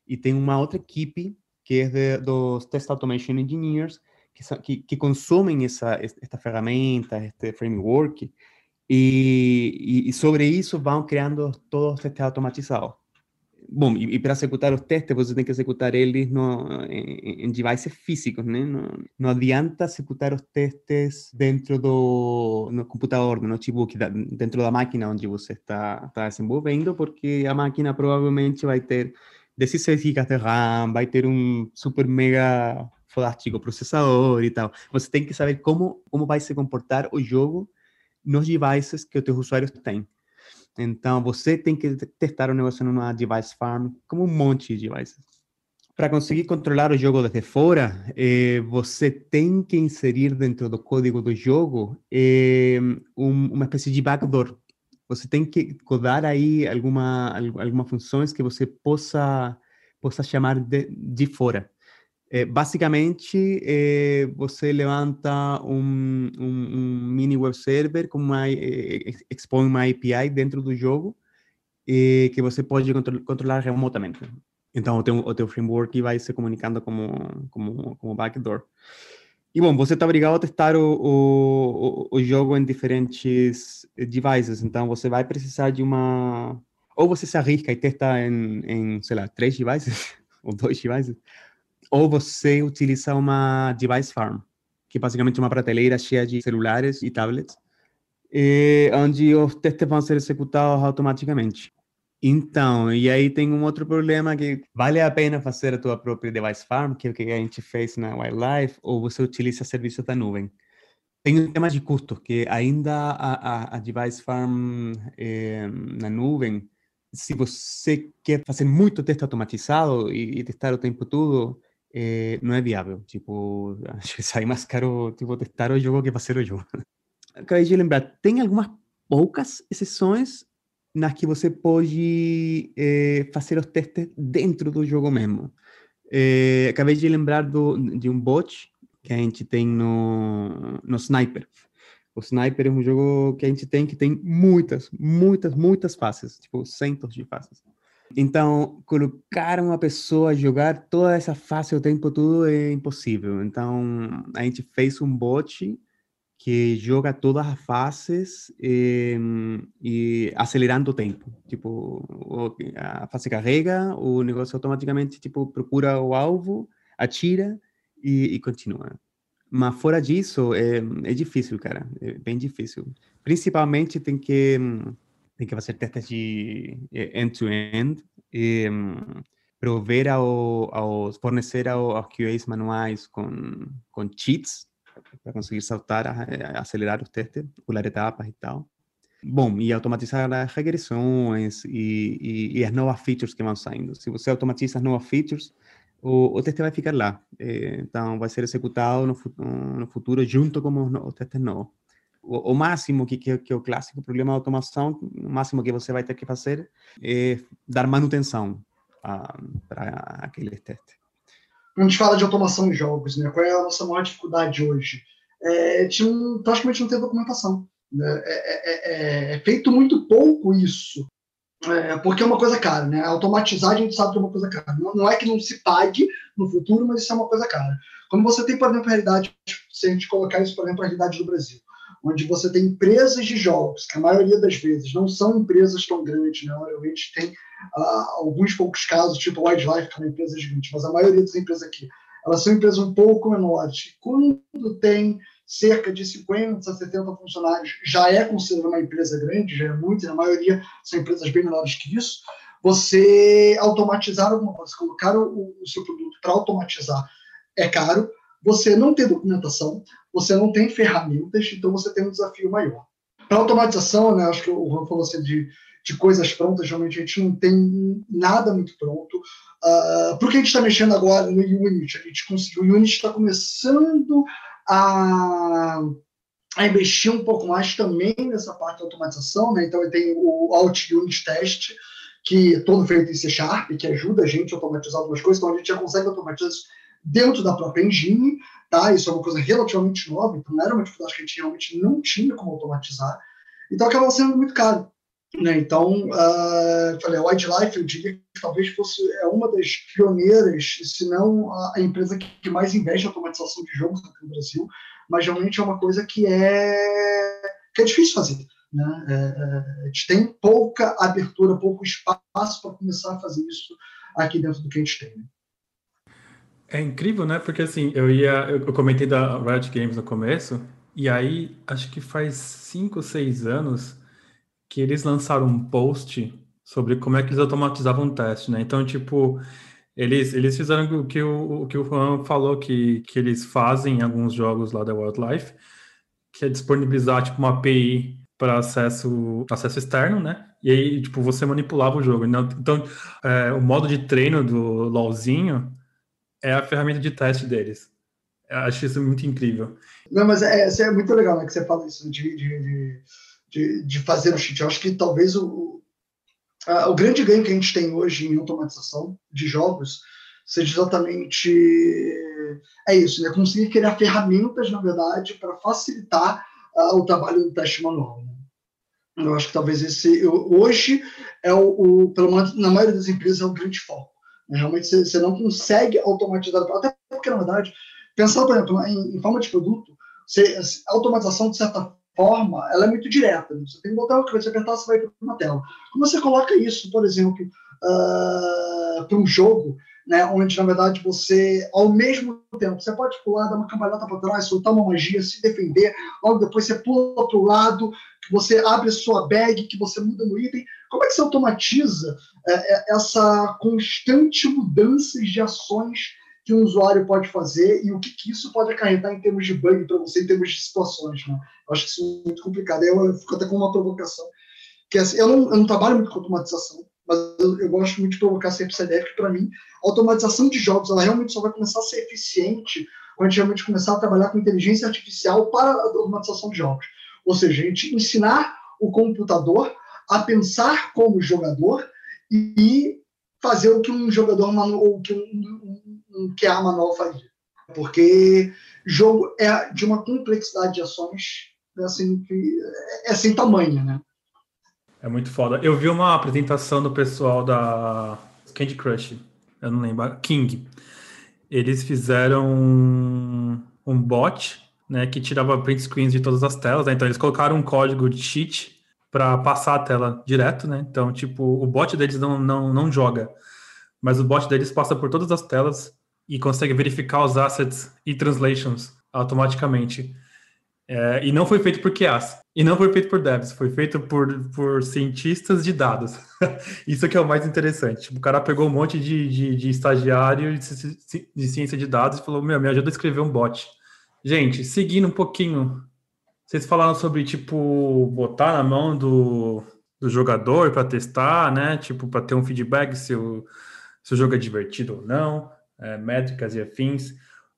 E tem uma outra equipe que é de, dos Test Automation Engineers que, que, que consomem essa, esta ferramenta, este framework, e, e, sobre isso vão criando todos os testes automatizados. Bom, e, e, para executar os testes, você tem que executar eles no, em, em devices físicos, né? Não, não adianta executar os testes dentro do no computador, no notebook, dentro da máquina onde você está, está desenvolvendo, porque a máquina provavelmente vai ter 16 GB de RAM, vai ter um super mega fodástico processador e tal. Você tem que saber como, como vai se comportar o jogo nos devices que os teus usuários têm. Então, você tem que testar o negócio numa device farm, como um monte de devices. Para conseguir controlar o jogo desde fora, eh, você tem que inserir dentro do código do jogo eh, um, uma espécie de backdoor. Você tem que codar aí alguma, alguma funções que você possa, possa chamar de, de fora. É, basicamente, é, você levanta um, um, um, mini web server com uma, é, expõe uma API dentro do jogo que você pode contro controlar remotamente. Então, o teu, o teu framework vai se comunicando como, como, como backdoor. E, bom, você está obrigado a testar o, o, o jogo em diferentes devices. Então, você vai precisar de uma... Ou você se arrisca e testa em, em sei lá, três devices, <laughs> ou dois devices, ou você utiliza uma device farm, que é basicamente uma prateleira cheia de celulares e tablets, e, onde os testes vão ser executados automaticamente. Então, e aí tem um outro problema que vale a pena fazer a tua própria device farm, que é o que a gente fez na Wildlife, ou você utiliza serviços da nuvem. Tem um tema de custo, que ainda a, a, a device farm eh, na nuvem, se você quer fazer muito teste automatizado e, e testar o tempo todo, eh, não é viável. Tipo, <laughs> sai mais caro tipo, testar o jogo que fazer o jogo. <laughs> Acabei de lembrar, tem algumas poucas exceções nas que você pode eh, fazer os testes dentro do jogo mesmo. Eh, acabei de lembrar do, de um bot que a gente tem no, no Sniper. O Sniper é um jogo que a gente tem que tem muitas, muitas, muitas fases, tipo centos de fases. Então, colocar uma pessoa a jogar toda essa fase o tempo todo é impossível. Então, a gente fez um bot que joga todas as fases e, e acelerando o tempo. Tipo, a fase carrega, o negócio automaticamente tipo procura o alvo, atira e, e continua. Mas fora disso, é, é difícil, cara. É bem difícil. Principalmente tem que tem que fazer testes de end-to-end e prover ao, aos fornecer aos QAs manuais com, com cheats para conseguir saltar, acelerar os testes, pular etapas e tal. Bom, e automatizar as regressões e, e, e, as novas features que vão saindo. Se você automatiza as novas features, o, o teste vai ficar lá. Então, vai ser executado no, no futuro junto com os, os testes novos. O, o máximo que, que, que é o clássico problema da automação, o máximo que você vai ter que fazer é dar manutenção para aqueles testes quando a gente fala de automação em jogos, né? Qual é a nossa maior dificuldade hoje? É, tinha, praticamente não tem documentação. Né? É, é, é, é, feito muito pouco isso, é, porque é uma coisa cara, né? Automatizar a gente sabe que é uma coisa cara. Não, não, é que não se pague no futuro, mas isso é uma coisa cara. Quando você tem, por exemplo, a realidade, se a gente colocar isso, por exemplo, a realidade do Brasil, onde você tem empresas de jogos, que a maioria das vezes não são empresas tão grandes, né? Normalmente tem alguns poucos casos, tipo a Wildlife, que é uma empresa gigante, mas a maioria das empresas aqui, elas são empresas um pouco menores. Quando tem cerca de 50 a 70 funcionários, já é considerada uma empresa grande, já é muito, na maioria são empresas bem menores que isso. Você automatizar alguma coisa, colocar o, o seu produto para automatizar é caro, você não tem documentação, você não tem ferramentas, então você tem um desafio maior. Para automatização, né, acho que o Juan falou assim de de coisas prontas, realmente a gente não tem nada muito pronto. Uh, porque a gente está mexendo agora no Unity, a gente conseguiu, o Unity está começando a, a, investir um pouco mais também nessa parte de automatização, né? então tem o Alt Unit Test, que é todo feito em C Sharp, que ajuda a gente a automatizar algumas coisas, então a gente já consegue automatizar dentro da própria engine, tá? Isso é uma coisa relativamente nova, então não era uma dificuldade que a gente realmente não tinha como automatizar, então acaba sendo muito caro. Né? Então, uh, falei, a Wildlife, eu diria que talvez fosse é uma das pioneiras, se não a, a empresa que, que, mais investe em automatização de jogos aqui no Brasil, mas realmente é uma coisa que é, que é difícil fazer. Né? É, é, a gente tem pouca abertura, pouco espaço para começar a fazer isso aqui dentro do que a gente tem. Né? É incrível, né? Porque assim, eu ia. Eu comentei da Riot Games no começo, e aí acho que faz cinco, seis anos que eles lançaram um post sobre como é que eles automatizavam o teste, né? Então, tipo, eles, eles fizeram o que o, o que o Juan falou que, que eles fazem em alguns jogos lá da Wildlife, que é disponibilizar, tipo, uma API para acesso, acesso externo, né? E aí, tipo, você manipulava o jogo. Então, é, o modo de treino do LoLzinho é a ferramenta de teste deles. Eu acho isso muito incrível. Não, mas é, é muito legal, né, que você fala isso de, de, de de, de fazer o cheat. Eu acho que talvez o, a, o grande ganho que a gente tem hoje em automatização de jogos seja exatamente é isso, né? Conseguir criar ferramentas, na verdade, para facilitar uh, o trabalho do teste manual. Né? Eu acho que talvez esse eu, hoje é o, o, pelo menos na maioria das empresas é o grande foco. Realmente você, não consegue automatizar, até porque na verdade pensar, por exemplo, em, em forma de produto, você, a automatização de certa forma, ela é muito direta. Né? Você tem que botar o que você apertar, você vai para uma tela. Como você coloca isso, por exemplo, uh, para um jogo, né, onde na verdade você, ao mesmo tempo, você pode pular, dar uma cambalhota para trás, soltar uma magia, se defender, logo depois você pula para o lado, que você abre a sua bag, que você muda no item. Como é que você automatiza é, essa constante mudança de ações que um usuário pode fazer e o que, que isso pode acarretar em termos de bug para você, em termos de situações. Né? Eu acho que isso é muito complicado. Eu, fico até com uma provocação. que assim, eu, não, eu não trabalho muito com automatização, mas eu, eu gosto muito de provocar sempre essa ideia, porque para mim, a automatização de jogos ela realmente só vai começar a ser eficiente quando a gente realmente começar a trabalhar com inteligência artificial para a automatização de jogos. Ou seja, a gente ensinar o computador a pensar como jogador e fazer o que um jogador ou que um, um, um QA manual faria. Porque jogo é de uma complexidade de ações assim, que é sem tamanho, né? É muito foda. Eu vi uma apresentação do pessoal da Candy Crush, eu não lembro, King. Eles fizeram um bot né, que tirava print screens de todas as telas, né? Então eles colocaram um código de cheat para passar a tela direto, né? Então, tipo, o bot deles não, não, não joga, mas o bot deles passa por todas as telas e consegue verificar os assets e translations automaticamente. É, e não foi feito por QAs, e não foi feito por devs, foi feito por, por cientistas de dados. <laughs> Isso que é o mais interessante. Tipo, o cara pegou um monte de, de, de estagiário de, de, ciência de dados e falou: Meu, me ajuda a escrever um bot. Gente, seguindo um pouquinho, vocês falaram sobre, tipo, botar na mão do, do jogador para testar, né? Tipo, para ter um feedback se o, se o jogo é divertido ou não, é, métricas e afins.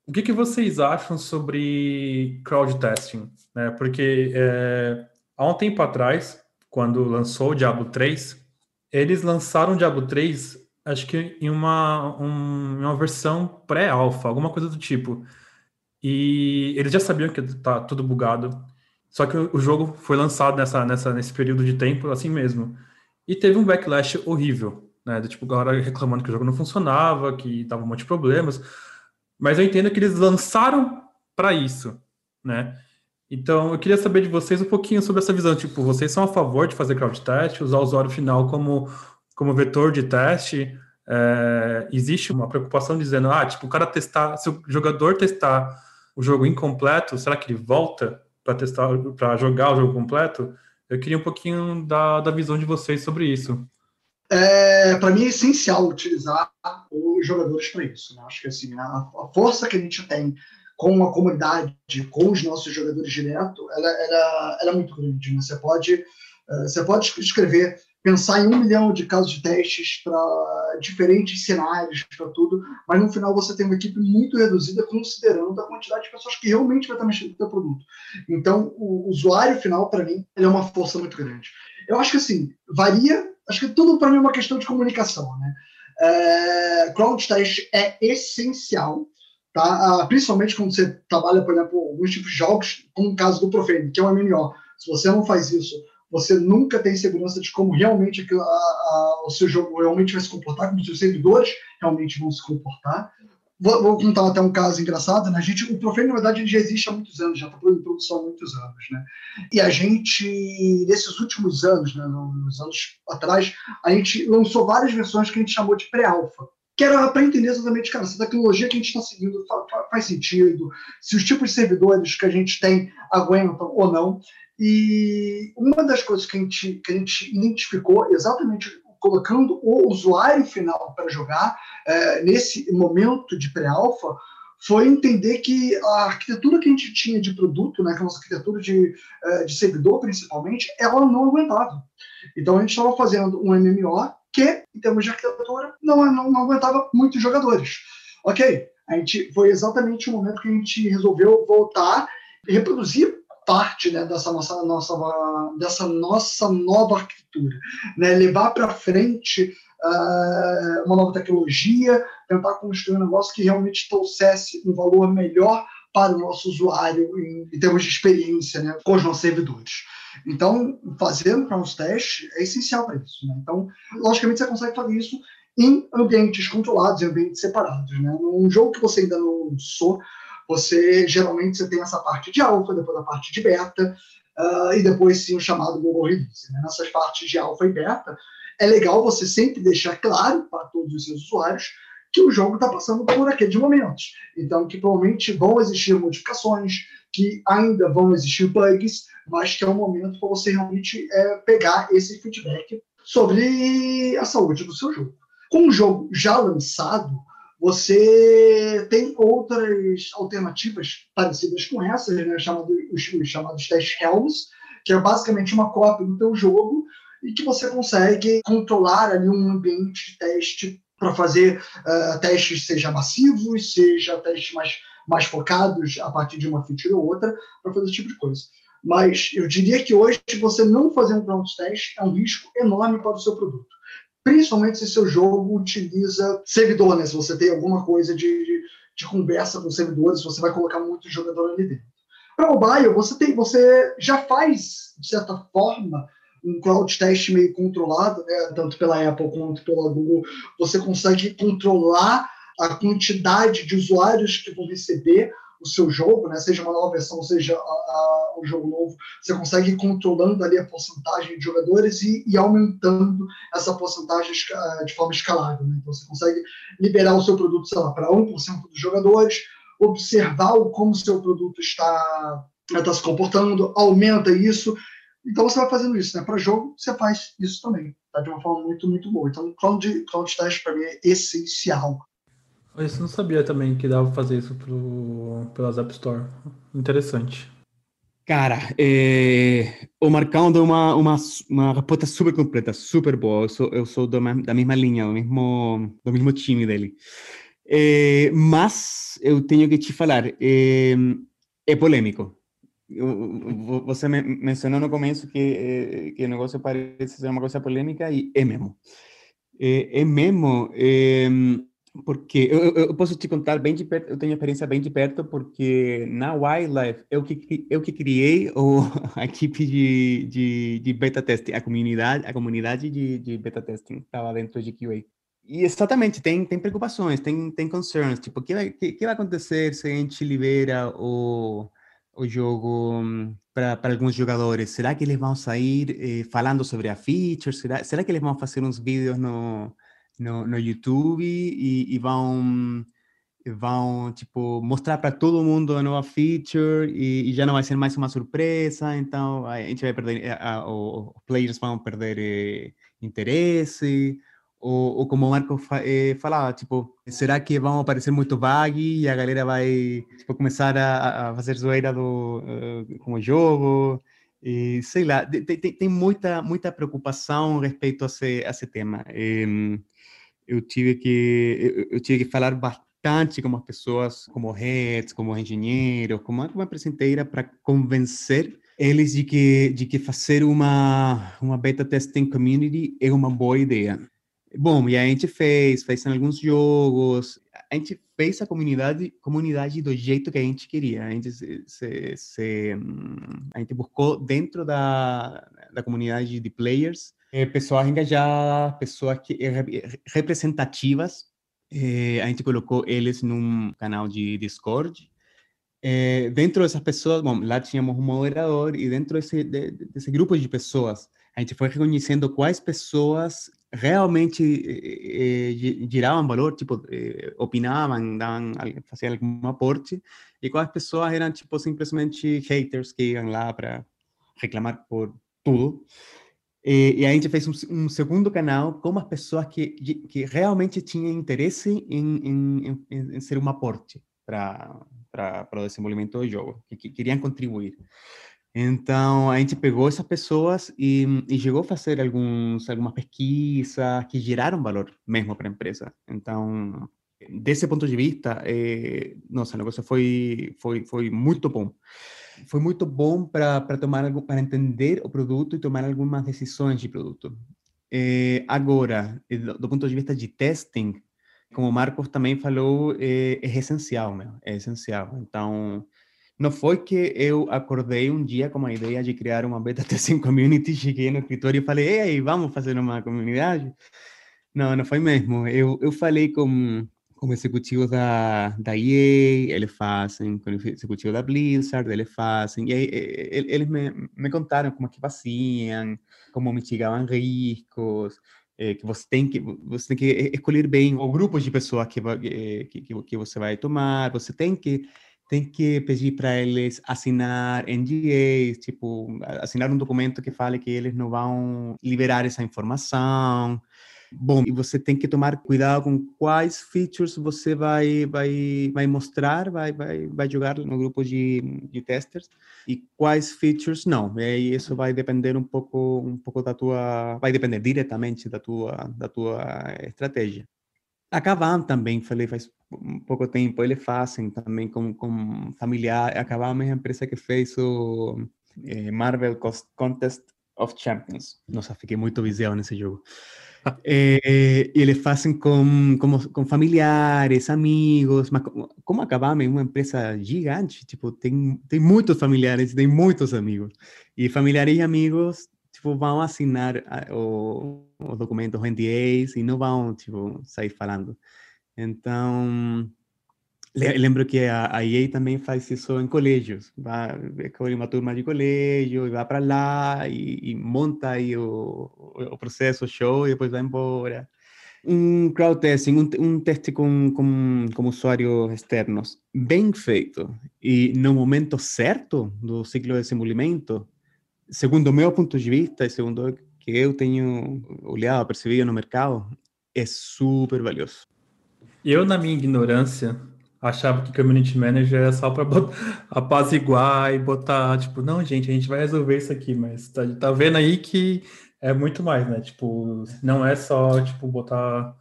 O que, que vocês acham sobre crowd testing? Né? Porque é, há um tempo atrás, quando lançou o Diablo 3, eles lançaram o Diablo 3, acho que em uma, um, uma versão pré-alpha, alguma coisa do tipo. E eles já sabiam que tá tudo bugado. Só que o jogo foi lançado nessa, nessa, nesse período de tempo assim mesmo. E teve um backlash horrível, né? Do tipo, galera reclamando que o jogo não funcionava, que tava um monte de problemas. Mas eu entendo que eles lançaram para isso, né? Então, eu queria saber de vocês um pouquinho sobre essa visão. Tipo, vocês são a favor de fazer crowd test, usar o usuário final como, como vetor de teste? É, existe uma preocupação dizendo, ah, tipo, o cara testar, se o jogador testar o jogo incompleto, será que ele volta para testar, para jogar o jogo completo? Eu queria um pouquinho da, da visão de vocês sobre isso é, para mim é essencial utilizar os jogadores para isso. Né? Acho que assim, a, a, força que a gente tem com a comunidade, com os nossos jogadores direto, ela, ela, ela é muito grande. Né? Você pode uh, você pode escrever, pensar em um milhão de casos de testes para diferentes cenários, para tudo, mas no final você tem uma equipe muito reduzida considerando a quantidade de pessoas que realmente vai estar mexendo com o produto. Então, o usuário final, para mim, é uma força muito grande. Eu acho que assim, varia acho que tudo para mim é uma questão de comunicação, né? É, crowd test é essencial, tá? Ah, principalmente quando você trabalha, por exemplo, alguns tipos de jogos, como o caso do Profane, que é um MMO. Se você não faz isso, você nunca tem segurança de como realmente a, a, o seu jogo realmente vai se comportar, como seus servidores realmente vão se comportar. Vou, vou, contar até um caso engraçado, né? A gente, o Profane, na verdade, já existe há muitos anos, já está em produção há muitos anos, né? E a gente, nesses últimos anos, né, nos anos atrás, a gente lançou várias versões que a gente chamou de pré-alpha, que era para entender exatamente, cara, se a tecnologia que a gente está seguindo faz sentido, se os tipos de servidores que a gente tem aguentam ou não. E uma das coisas que a gente, que a gente identificou exatamente colocando o usuário final para jogar é, nesse momento de pré-alpha foi entender que a arquitetura que a gente tinha de produto, né, que é a nossa arquitetura de, é, de servidor principalmente, ela não aguentava. Então a gente estava fazendo um MMO que, em termos de arquitetura, não, não, não aguentava muitos jogadores. Ok, a gente foi exatamente o momento que a gente resolveu voltar e reproduzir parte né, dessa, nossa, nossa, dessa nossa nova arquitetura. Né? Levar para frente uh, uma nova tecnologia, tentar construir um negócio que realmente trouxesse um valor melhor para o nosso usuário em, em termos de experiência né, com os nossos servidores. Então, fazer um cross test é essencial para isso. Né? Então, logicamente, você consegue fazer isso em ambientes controlados, em ambientes separados. Né? Num jogo que você ainda não lançou, você geralmente você tem essa parte de alfa, depois a parte de beta, uh, e depois sim o chamado global release. Né? Nessas partes de alfa e beta, é legal você sempre deixar claro para todos os seus usuários que o jogo está passando por aqueles momentos. Então, que provavelmente vão existir modificações, que ainda vão existir bugs, mas que é o momento para você realmente é, pegar esse feedback sobre a saúde do seu jogo. Com o jogo já lançado, você tem outras alternativas parecidas com essas, né, chamado, os, os chamados test helms, que é basicamente uma cópia do teu jogo e que você consegue controlar ali um ambiente de teste para fazer uh, testes, seja massivos, seja testes mais, mais focados a partir de uma feature ou outra, para fazer esse tipo de coisa. Mas eu diria que hoje, você não fazer um ground é um risco enorme para o seu produto principalmente se seu jogo utiliza servidor, né? Se você tem alguma coisa de, de, de conversa com servidores, você vai colocar muito jogador ali dentro. Para mobile, você tem, você já faz de certa forma um cloud test meio controlado, né? Tanto pela Apple quanto pela Google, você consegue controlar a quantidade de usuários que vão receber o seu jogo, né, seja uma nova versão, seja a, a, um jogo novo, você consegue ir controlando ali a porcentagem de jogadores e, e aumentando essa porcentagem de forma escalável. Né? Então você consegue liberar o seu produto, sei lá, para 1% dos jogadores, observar como o seu produto está, está se comportando, aumenta isso. Então você vai fazendo isso, né? Para jogo, você faz isso também, tá? De uma forma muito, muito boa. Então, cloud, cloud test para mim é essencial eu não sabia também que dava pra fazer isso pro, pelas App Store. Interessante. Cara, é, o Marcão deu uma, uma, uma resposta super completa, super boa. Eu sou, eu sou do, da mesma linha, do mesmo, do mesmo time dele. É, mas eu tenho que te falar, é, é polêmico. Você mencionou no começo que, é, que o negócio parece ser uma coisa polêmica e é mesmo. É, é mesmo. É, porque eu, eu, posso te contar bem de perto, eu tenho experiência bem de perto, porque na Wildlife eu que, eu que criei o, <laughs> a equipe de, de, de beta testing, a comunidade, a comunidade de, de beta testing estava dentro de QA. E exatamente, tem, tem preocupações, tem, tem concerns, tipo, o que vai, que, que vai acontecer se a gente libera o, o jogo hum, para alguns jogadores? Será que eles vão sair eh, falando sobre a feature? Será, será que eles vão fazer uns vídeos no no, no YouTube e, e vão vão tipo mostrar para todo mundo a nova feature e, e, já não vai ser mais uma surpresa então a gente vai perder eh, a, a, os players vão perder eh, interesse ou, ou, como o Marco fa, eh, falava tipo será que vão aparecer muito bug e a galera vai tipo, começar a, a fazer zoeira do uh, com o jogo e sei lá tem, tem, muita muita preocupação respeito a esse, a esse tema e, eu tive que eu, tive que falar bastante com as pessoas, como heads, como engenheiros, como uma empresa inteira para convencer eles de que de que fazer uma uma beta testing community é uma boa ideia. Bom, e a gente fez, fez alguns jogos, a gente fez a comunidade comunidade do jeito que a gente queria. A gente se, se, se a gente buscou dentro da da comunidade de players é, pessoas engajadas, pessoas que, representativas. É, a gente colocou eles num canal de Discord. Dentro dessas pessoas, bom, lá tínhamos um moderador e dentro desse, de, desse grupo de pessoas, a gente foi reconhecendo quais pessoas realmente eh, geravam valor, tipo, eh, opinavam, davam, faziam algum aporte, e quais pessoas eram, tipo, simplesmente haters que iam lá para reclamar por tudo. E, e, a gente fez um, um, segundo canal com as pessoas que, que realmente tinham interesse em, em, em, em ser um aporte para o desenvolvimento do jogo, que, que, queriam contribuir. Então, a gente pegou essas pessoas e, e chegou a fazer alguns, algumas pesquisas que geraram valor mesmo para a empresa. Então, desse ponto de vista, eh, nossa, negócio foi, foi, foi muito bom foi muito bom para tomar para entender o produto e tomar algumas decisões de produto. É, agora, do, do, ponto de vista de testing, como o Marcos também falou, é, é essencial, meu, é essencial. Então, não foi que eu acordei um dia com a ideia de criar uma beta <laughs> testing community, cheguei no escritório e falei, ei, vamos fazer uma comunidade? Não, não foi mesmo. Eu, eu falei com como executivo da, da EA, eles fazem, com o executivo da Blizzard, eles fazem, e aí eles me, me contaram como é que faziam, como mitigavam riscos, é, que você tem que você tem que escolher bem o grupo de pessoas que, que, que, que você vai tomar, você tem que tem que pedir para eles assinar NDAs, tipo, assinar um documento que fale que eles não vão liberar essa informação, Bom, e você tem que tomar cuidado com quais features você vai vai vai mostrar, vai vai vai jogar no grupo de, de testers e quais features não. E isso vai depender um pouco um pouco da tua, vai depender diretamente da tua da tua estratégia. A também, falei faz pouco tempo, eles fazem também com, com familiar. A é uma empresa que fez o eh, Marvel Contest of Champions. Nossa, fiquei muito viciado nesse jogo. <laughs> Eh, e eles fazem com, com, com familiares, amigos, mas como, como a é uma empresa gigante, tipo, tem, tem muitos familiares, tem muitos amigos. E familiares e amigos, tipo, vão assinar o, os documentos, os NDAs, e não vão, tipo, sair falando. Então, Lembro que a, a EA também faz isso em colégios. Vai, uma turma de colégio e vai para lá e, e, monta aí o, o processo, o show, e depois vai embora. Um crowd testing, um, um teste com, com, com usuários externos, bem feito e no momento certo do ciclo de desenvolvimento, segundo o meu ponto de vista e segundo que eu tenho olhado, percebido no mercado, é super valioso. Eu, na minha ignorância, achava que Community Manager era só para <laughs> apaziguar e botar, tipo, não, gente, a gente vai resolver isso aqui, mas tá, tá vendo aí que é muito mais, né? Tipo, não é só, tipo, botar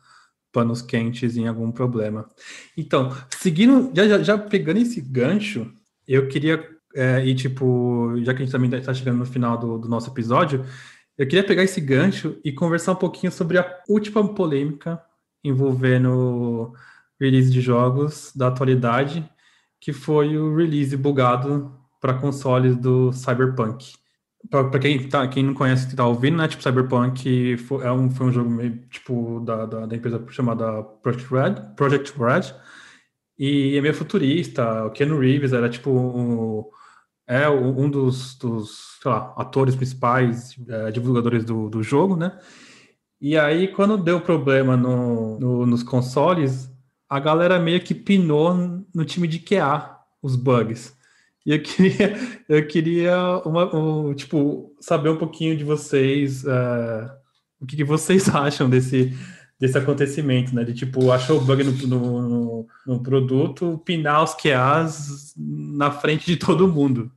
panos quentes em algum problema. Então, seguindo, já, já, já pegando esse gancho, eu queria, é, e tipo, já que a gente também está chegando no final do, do nosso episódio, eu queria pegar esse gancho e conversar um pouquinho sobre a última polêmica envolvendo release de jogos da atualidade, que foi o release bugado para consoles do Cyberpunk. Para quem, tá, quem não conhece que tá ouvindo, né? Tipo, Cyberpunk foi, é um, foi um jogo meio, tipo, da, da, da, empresa chamada Project Red, Project Red, e é meio futurista. O Keanu Reeves era, tipo, um, é um dos, dos lá, atores principais, é, divulgadores do, do jogo, né? E aí, quando deu problema no, no, nos consoles, a galera meio que pinou no time de QA os bugs. E eu <laughs> queria, eu queria uma, um, tipo, saber um pouquinho de vocês, uh, o que, que, vocês <laughs> acham desse, desse acontecimento, né? De tipo, achou bug no, no, no, produto, pinar os QAs na frente de todo mundo.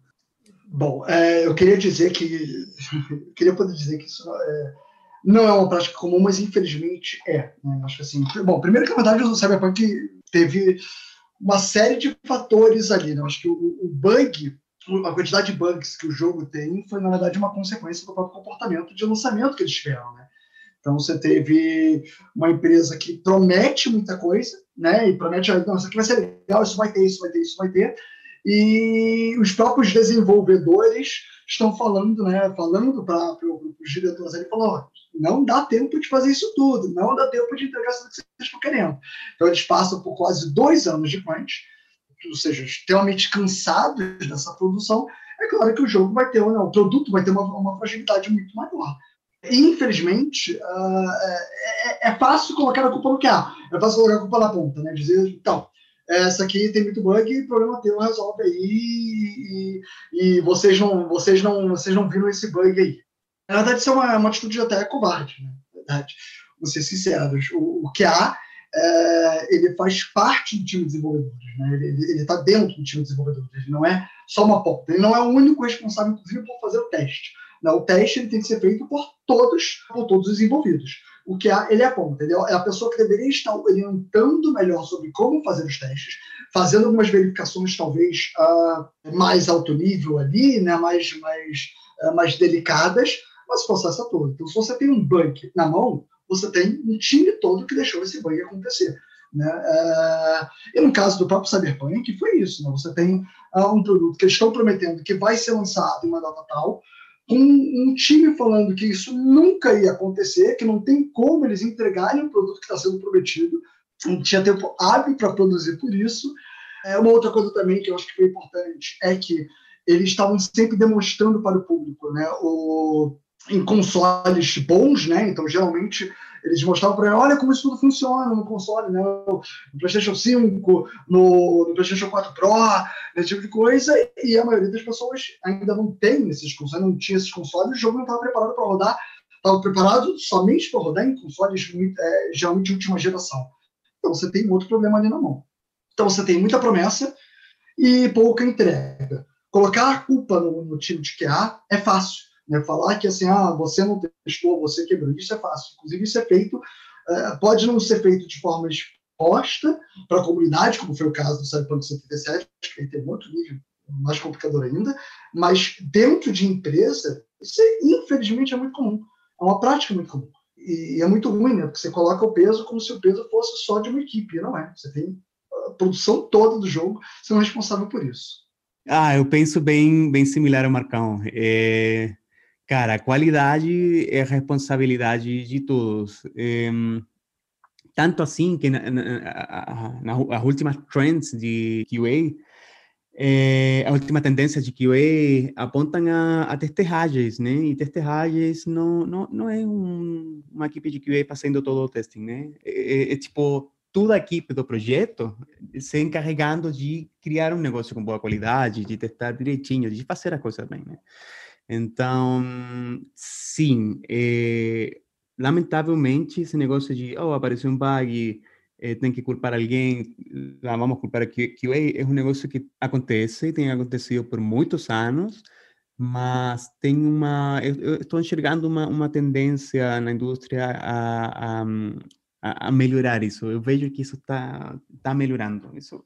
Bom, é, eu queria dizer que. <laughs> queria poder dizer que isso é, não é uma prática comum, mas infelizmente é. Né? Acho que assim, bom, primeiro que na verdade o Cyberpunk teve uma série de fatores ali, né? Acho que o, o bug, a quantidade de bugs que o jogo tem foi na verdade uma consequência do próprio comportamento de lançamento que eles tiveram, né? Então você teve uma empresa que promete muita coisa, né? E promete, não, isso aqui vai ser legal, isso vai ter, isso vai ter, isso vai ter. E os próprios desenvolvedores estão falando, né? Falando para os diretores ali, falou, não dá tempo de fazer isso tudo, não dá tempo de entregar tudo que vocês estão querendo. Então, eles passam por quase dois anos de crunch, ou seja, extremamente cansados dessa produção. É claro que o jogo vai ter, né, o produto vai ter uma, uma fragilidade muito maior. Infelizmente, uh, é, é, fácil colocar a culpa no há, é fácil colocar a culpa na ponta, né? Dizer, então, essa aqui tem muito bug, problema teu resolve aí e, e, vocês não, vocês não, vocês não viram esse bug aí. Na verdade, isso é uma, uma atitude até covarde, né? Na verdade, vamos ser sinceros. O, o há, é, ele faz parte do time de desenvolvedores, né? Ele está dentro do time de desenvolvedores, ele não é só uma ponta, ele não é o único responsável, inclusive, por fazer o teste. Né? O teste ele tem que ser feito por todos, por todos os envolvidos. O que ele é a ponta, ele é a pessoa que deveria estar orientando melhor sobre como fazer os testes, fazendo algumas verificações talvez uh, mais alto nível ali, né? mais, mais, uh, mais delicadas, mas o processo é todo. Então, se você tem um bug na mão, você tem um time todo que deixou esse bug acontecer. Né? Uh, e no caso do próprio Cyberpunk, foi isso. Né? Você tem uh, um produto que eles estão prometendo que vai ser lançado em uma data tal, com um time falando que isso nunca ia acontecer, que não tem como eles entregarem um produto que está sendo prometido, não tinha tempo hábil para produzir por isso. É, uma outra coisa também que eu acho que foi importante é que eles estavam sempre demonstrando para o público né, o, em consoles bons, né? Então, geralmente, eles mostravam para ele, olha como isso tudo funciona no console, né? No PlayStation 5, no, no PlayStation 4 Pro, esse tipo de coisa, e a maioria das pessoas ainda não tem esses consoles, não tinha esses consoles, o jogo não estava preparado para rodar, estava preparado somente para rodar em consoles é, geralmente de última geração. Então, você tem outro problema ali na mão. Então, você tem muita promessa e pouca entrega. Colocar a culpa no, no time de QA é fácil né? Falar que assim, ah, você não testou, você quebrou, isso é fácil. Inclusive, isso é feito, uh, pode não ser feito de forma exposta para a comunidade, como foi o caso do Cyberpunk 77, que aí tem outro nível mais complicador ainda, mas dentro de empresa, isso é, infelizmente é muito comum. É uma prática muito comum. E é muito ruim, né? Porque você coloca o peso como se o peso fosse só de uma equipe, não é. Você tem a produção toda do jogo sendo responsável por isso. Ah, eu penso bem, bem similar ao Marcão. É, Cara, a qualidade é responsabilidade de todos. É, Tanto assim que na, na, na, as últimas trends de QA, é, a última tendência de QA apontam a, a testagens, né? E testagens não, não, não é um, uma equipe de QA fazendo todo o testing, né? É, é, é, tipo toda a equipe do projeto se encarregando de criar um negócio com boa qualidade, de testar direitinho, de fazer a coisa bem, né? Então, sim, é, lamentavelmente, esse negócio de, oh, apareceu um bug, é, tem que culpar alguém, lá vamos culpar QA, é um negócio que acontece, tem acontecido por muitos anos, mas tem uma, eu, estou enxergando uma, uma tendência na indústria a, a, a, melhorar isso. Eu vejo que isso está tá melhorando. Isso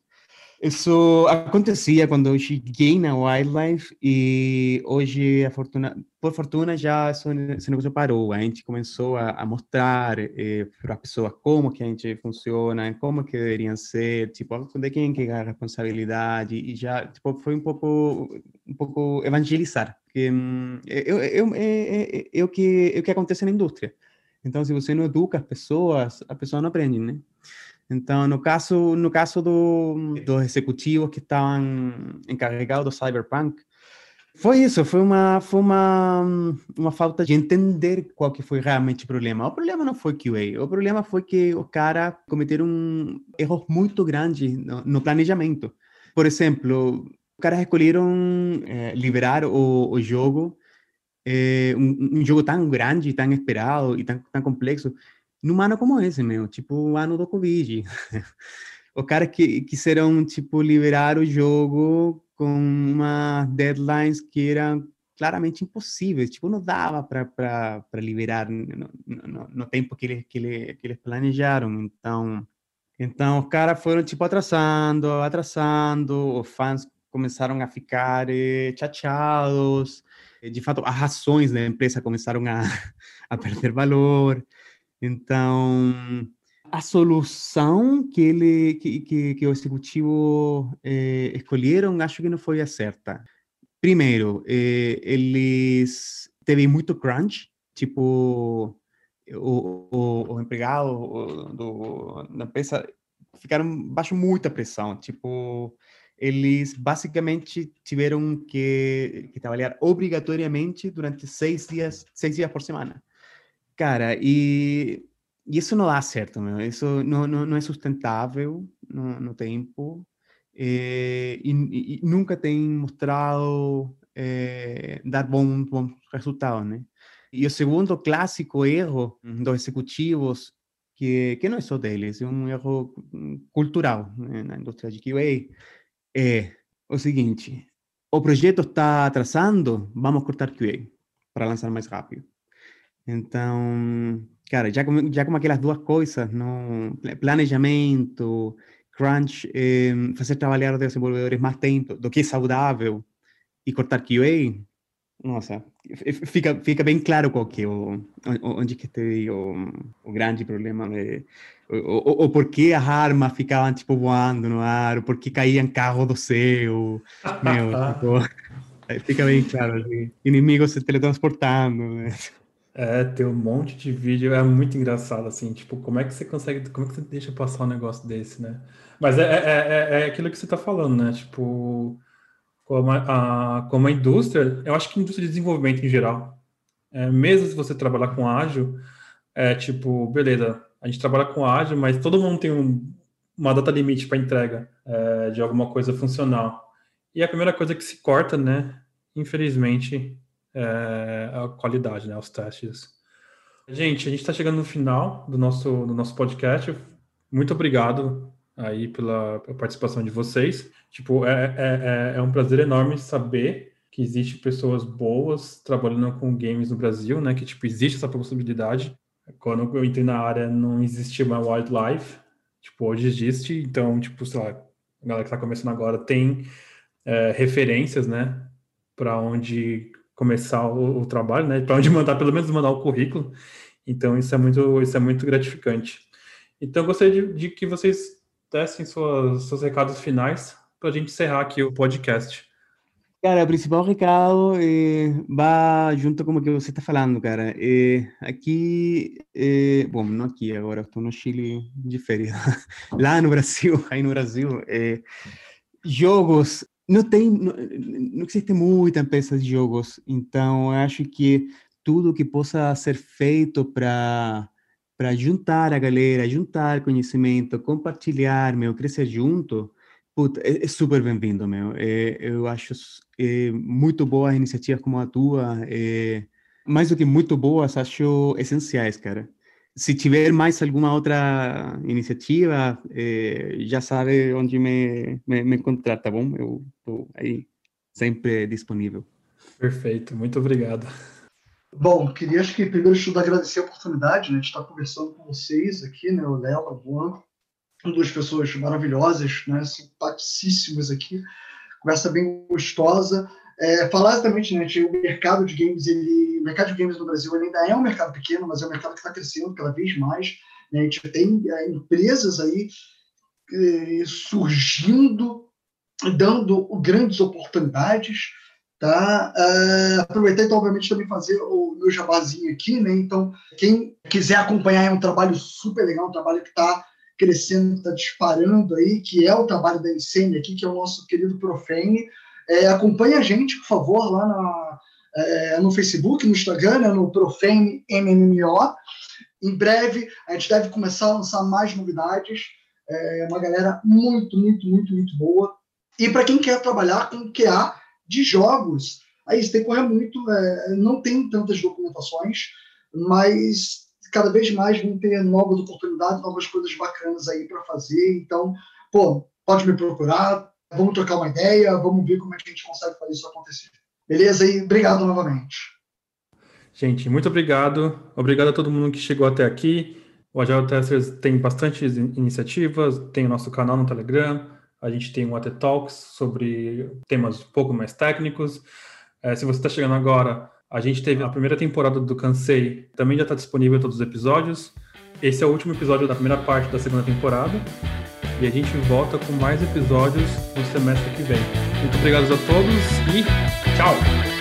isso acontecia quando eu cheguei na Wildlife e hoje, fortuna, por fortuna, já esse negócio parou. A gente começou a, a mostrar eh, para a pessoa como que a gente funciona, como que deveriam ser, tipo, de quem que é a responsabilidade e já, tipo, foi um pouco, um pouco evangelizar. Porque, hum, eu, eu, é, é, o que, é o que acontece na indústria. Então, se você não educa as pessoas, a pessoa não aprende, né? Então, no caso, no caso do, dos executivos que estavam encarregados do Cyberpunk, foi isso, foi uma, foi uma, uma falta de entender qual que foi realmente o problema. O problema não foi QA, o problema foi que os caras cometeram erros muito grandes no, no, planejamento. Por exemplo, os caras escolheram é, liberar o, o jogo, um, um, jogo tão grande, tão esperado e tão, tão complexo, num ano como esse, meu, tipo o ano do Covid. <laughs> o cara que quiseram, tipo, liberar o jogo com uma deadlines que eram claramente impossíveis, tipo, não dava para liberar no, no, no, tempo que eles, que, eles, que planejaram, então... Então, os caras foram, tipo, atrasando, atrasando, os fãs começaram a ficar eh, chateados, de fato, as ações da empresa começaram a, <laughs> a perder valor, então, a solução que ele que, que, que o executivo eh, escolheram, acho que não foi a certa. Primeiro, eh, eles teve muito crunch, tipo o, o, o empregado do, da empresa ficaram baixo muita pressão, tipo eles basicamente tiveram que, que trabalhar obrigatoriamente durante seis dias, seis dias por semana. Cara, e, e isso não dá certo, meu. Isso não, não, não é sustentável no, no tempo. É, e, e, nunca tem mostrado é, dar bom, bom resultado, né? E o segundo clássico erro dos executivos, que, que não é só deles, é um erro cultural né, na indústria de QA, é o seguinte, o projeto está atrasando, vamos cortar QA para lançar mais rápido. Então, cara, já como, já como aquelas duas coisas, no planejamento, crunch, eh, fazer trabalhar os desenvolvedores mais tempo do que é saudável e cortar QA, nossa, fica, fica bem claro qual que é o, onde que tem o, o grande problema de, o, o, o porquê as armas ficavam tipo voando no ar, o porquê caíam carros do céu, meu, <laughs> tipo, <laughs> fica bem claro, assim, inimigos se teletransportando, né? É, tem um monte de vídeo, é muito engraçado, assim, tipo, como é que você consegue, como é que você deixa passar um negócio desse, né? Mas é, é, é, é aquilo que você tá falando, né? Tipo, como a, a, como a indústria, eu acho que a indústria de desenvolvimento em geral, é, mesmo se você trabalhar com ágil, é tipo, beleza, a gente trabalha com ágil, mas todo mundo tem um, uma data limite para entrega é, de alguma coisa funcional. E a primeira coisa que se corta, né, infelizmente, é, a qualidade, né, os testes. Gente, a gente está chegando no final do nosso, do nosso podcast. Muito obrigado aí pela, pela participação de vocês. Tipo, é, é, é, é um prazer enorme saber que existe pessoas boas trabalhando com games no Brasil, né? Que tipo existe essa possibilidade. Quando eu entrei na área não existia uma wildlife, tipo hoje existe. Então tipo, sei lá, a galera que está começando agora tem é, referências, né? Para onde começar o, o trabalho, né? Para onde mandar, pelo menos mandar o currículo. Então isso é muito, isso é muito gratificante. Então eu gostaria de, de que vocês dessem suas, seus recados finais para a gente encerrar aqui o podcast. Cara, o principal recado é, vai junto com o que você está falando, cara. Aqui, bom, não aqui agora, estou no Chile de férias. <laughs> Lá no Brasil, aí no Brasil, jogos, não tem, não, não existe muita empresa de jogos, então acho que tudo que possa ser feito para para juntar a galera, juntar conhecimento, compartilhar, meu, crescer junto, puta, é, é super bem-vindo, meu. É, eu acho é, muito boas iniciativas como a tua, é, mais do que muito boas, acho essenciais, cara. Se tiver mais alguma outra iniciativa, é, já sabe onde me, me, me encontrar, tá bom? Eu estou aí sempre disponível. Perfeito, muito obrigado. Bom, queria acho que primeiro de tudo agradecer a oportunidade né, de estar conversando com vocês aqui, né, o Léo, a Juan, duas pessoas maravilhosas, né, simpaticíssimas aqui, conversa bem gostosa. É, falar exatamente, né, o mercado de games, ele, o mercado de games no Brasil ainda é um mercado pequeno, mas é um mercado que está crescendo cada vez mais. Né, a gente tem é, empresas aí é, surgindo, dando grandes oportunidades. Tá? Uh, então, obviamente, também fazer o meu jabazinho aqui, né? Então, quem quiser acompanhar é um trabalho super legal, um trabalho que está crescendo, está disparando aí, que é o trabalho da Insane aqui, que é o nosso querido Profane. É, acompanhe a gente, por favor, lá na, é, no Facebook, no Instagram, né, no Profane MMO. Em breve, a gente deve começar a lançar mais novidades. É uma galera muito, muito, muito, muito boa. E para quem quer trabalhar com QA, de jogos, aí você tem que correr muito, é, não tem tantas documentações, mas cada vez mais vão ter novas oportunidades, novas coisas bacanas aí para fazer. Então, pô, pode me procurar, vamos trocar uma ideia, vamos ver como é que a gente consegue fazer isso acontecer. Beleza? E obrigado novamente. Gente, muito obrigado. Obrigado a todo mundo que chegou até aqui. O Agile Testers tem bastante iniciativas, tem o nosso canal no Telegram, a gente tem um AT Talks sobre temas um pouco mais técnicos. É, se você está chegando agora, a gente teve a primeira temporada do Cansei, também já está disponível todos os episódios. Esse é o último episódio da primeira parte da segunda temporada. E a gente volta com mais episódios no semestre que vem. Muito obrigado a todos e tchau!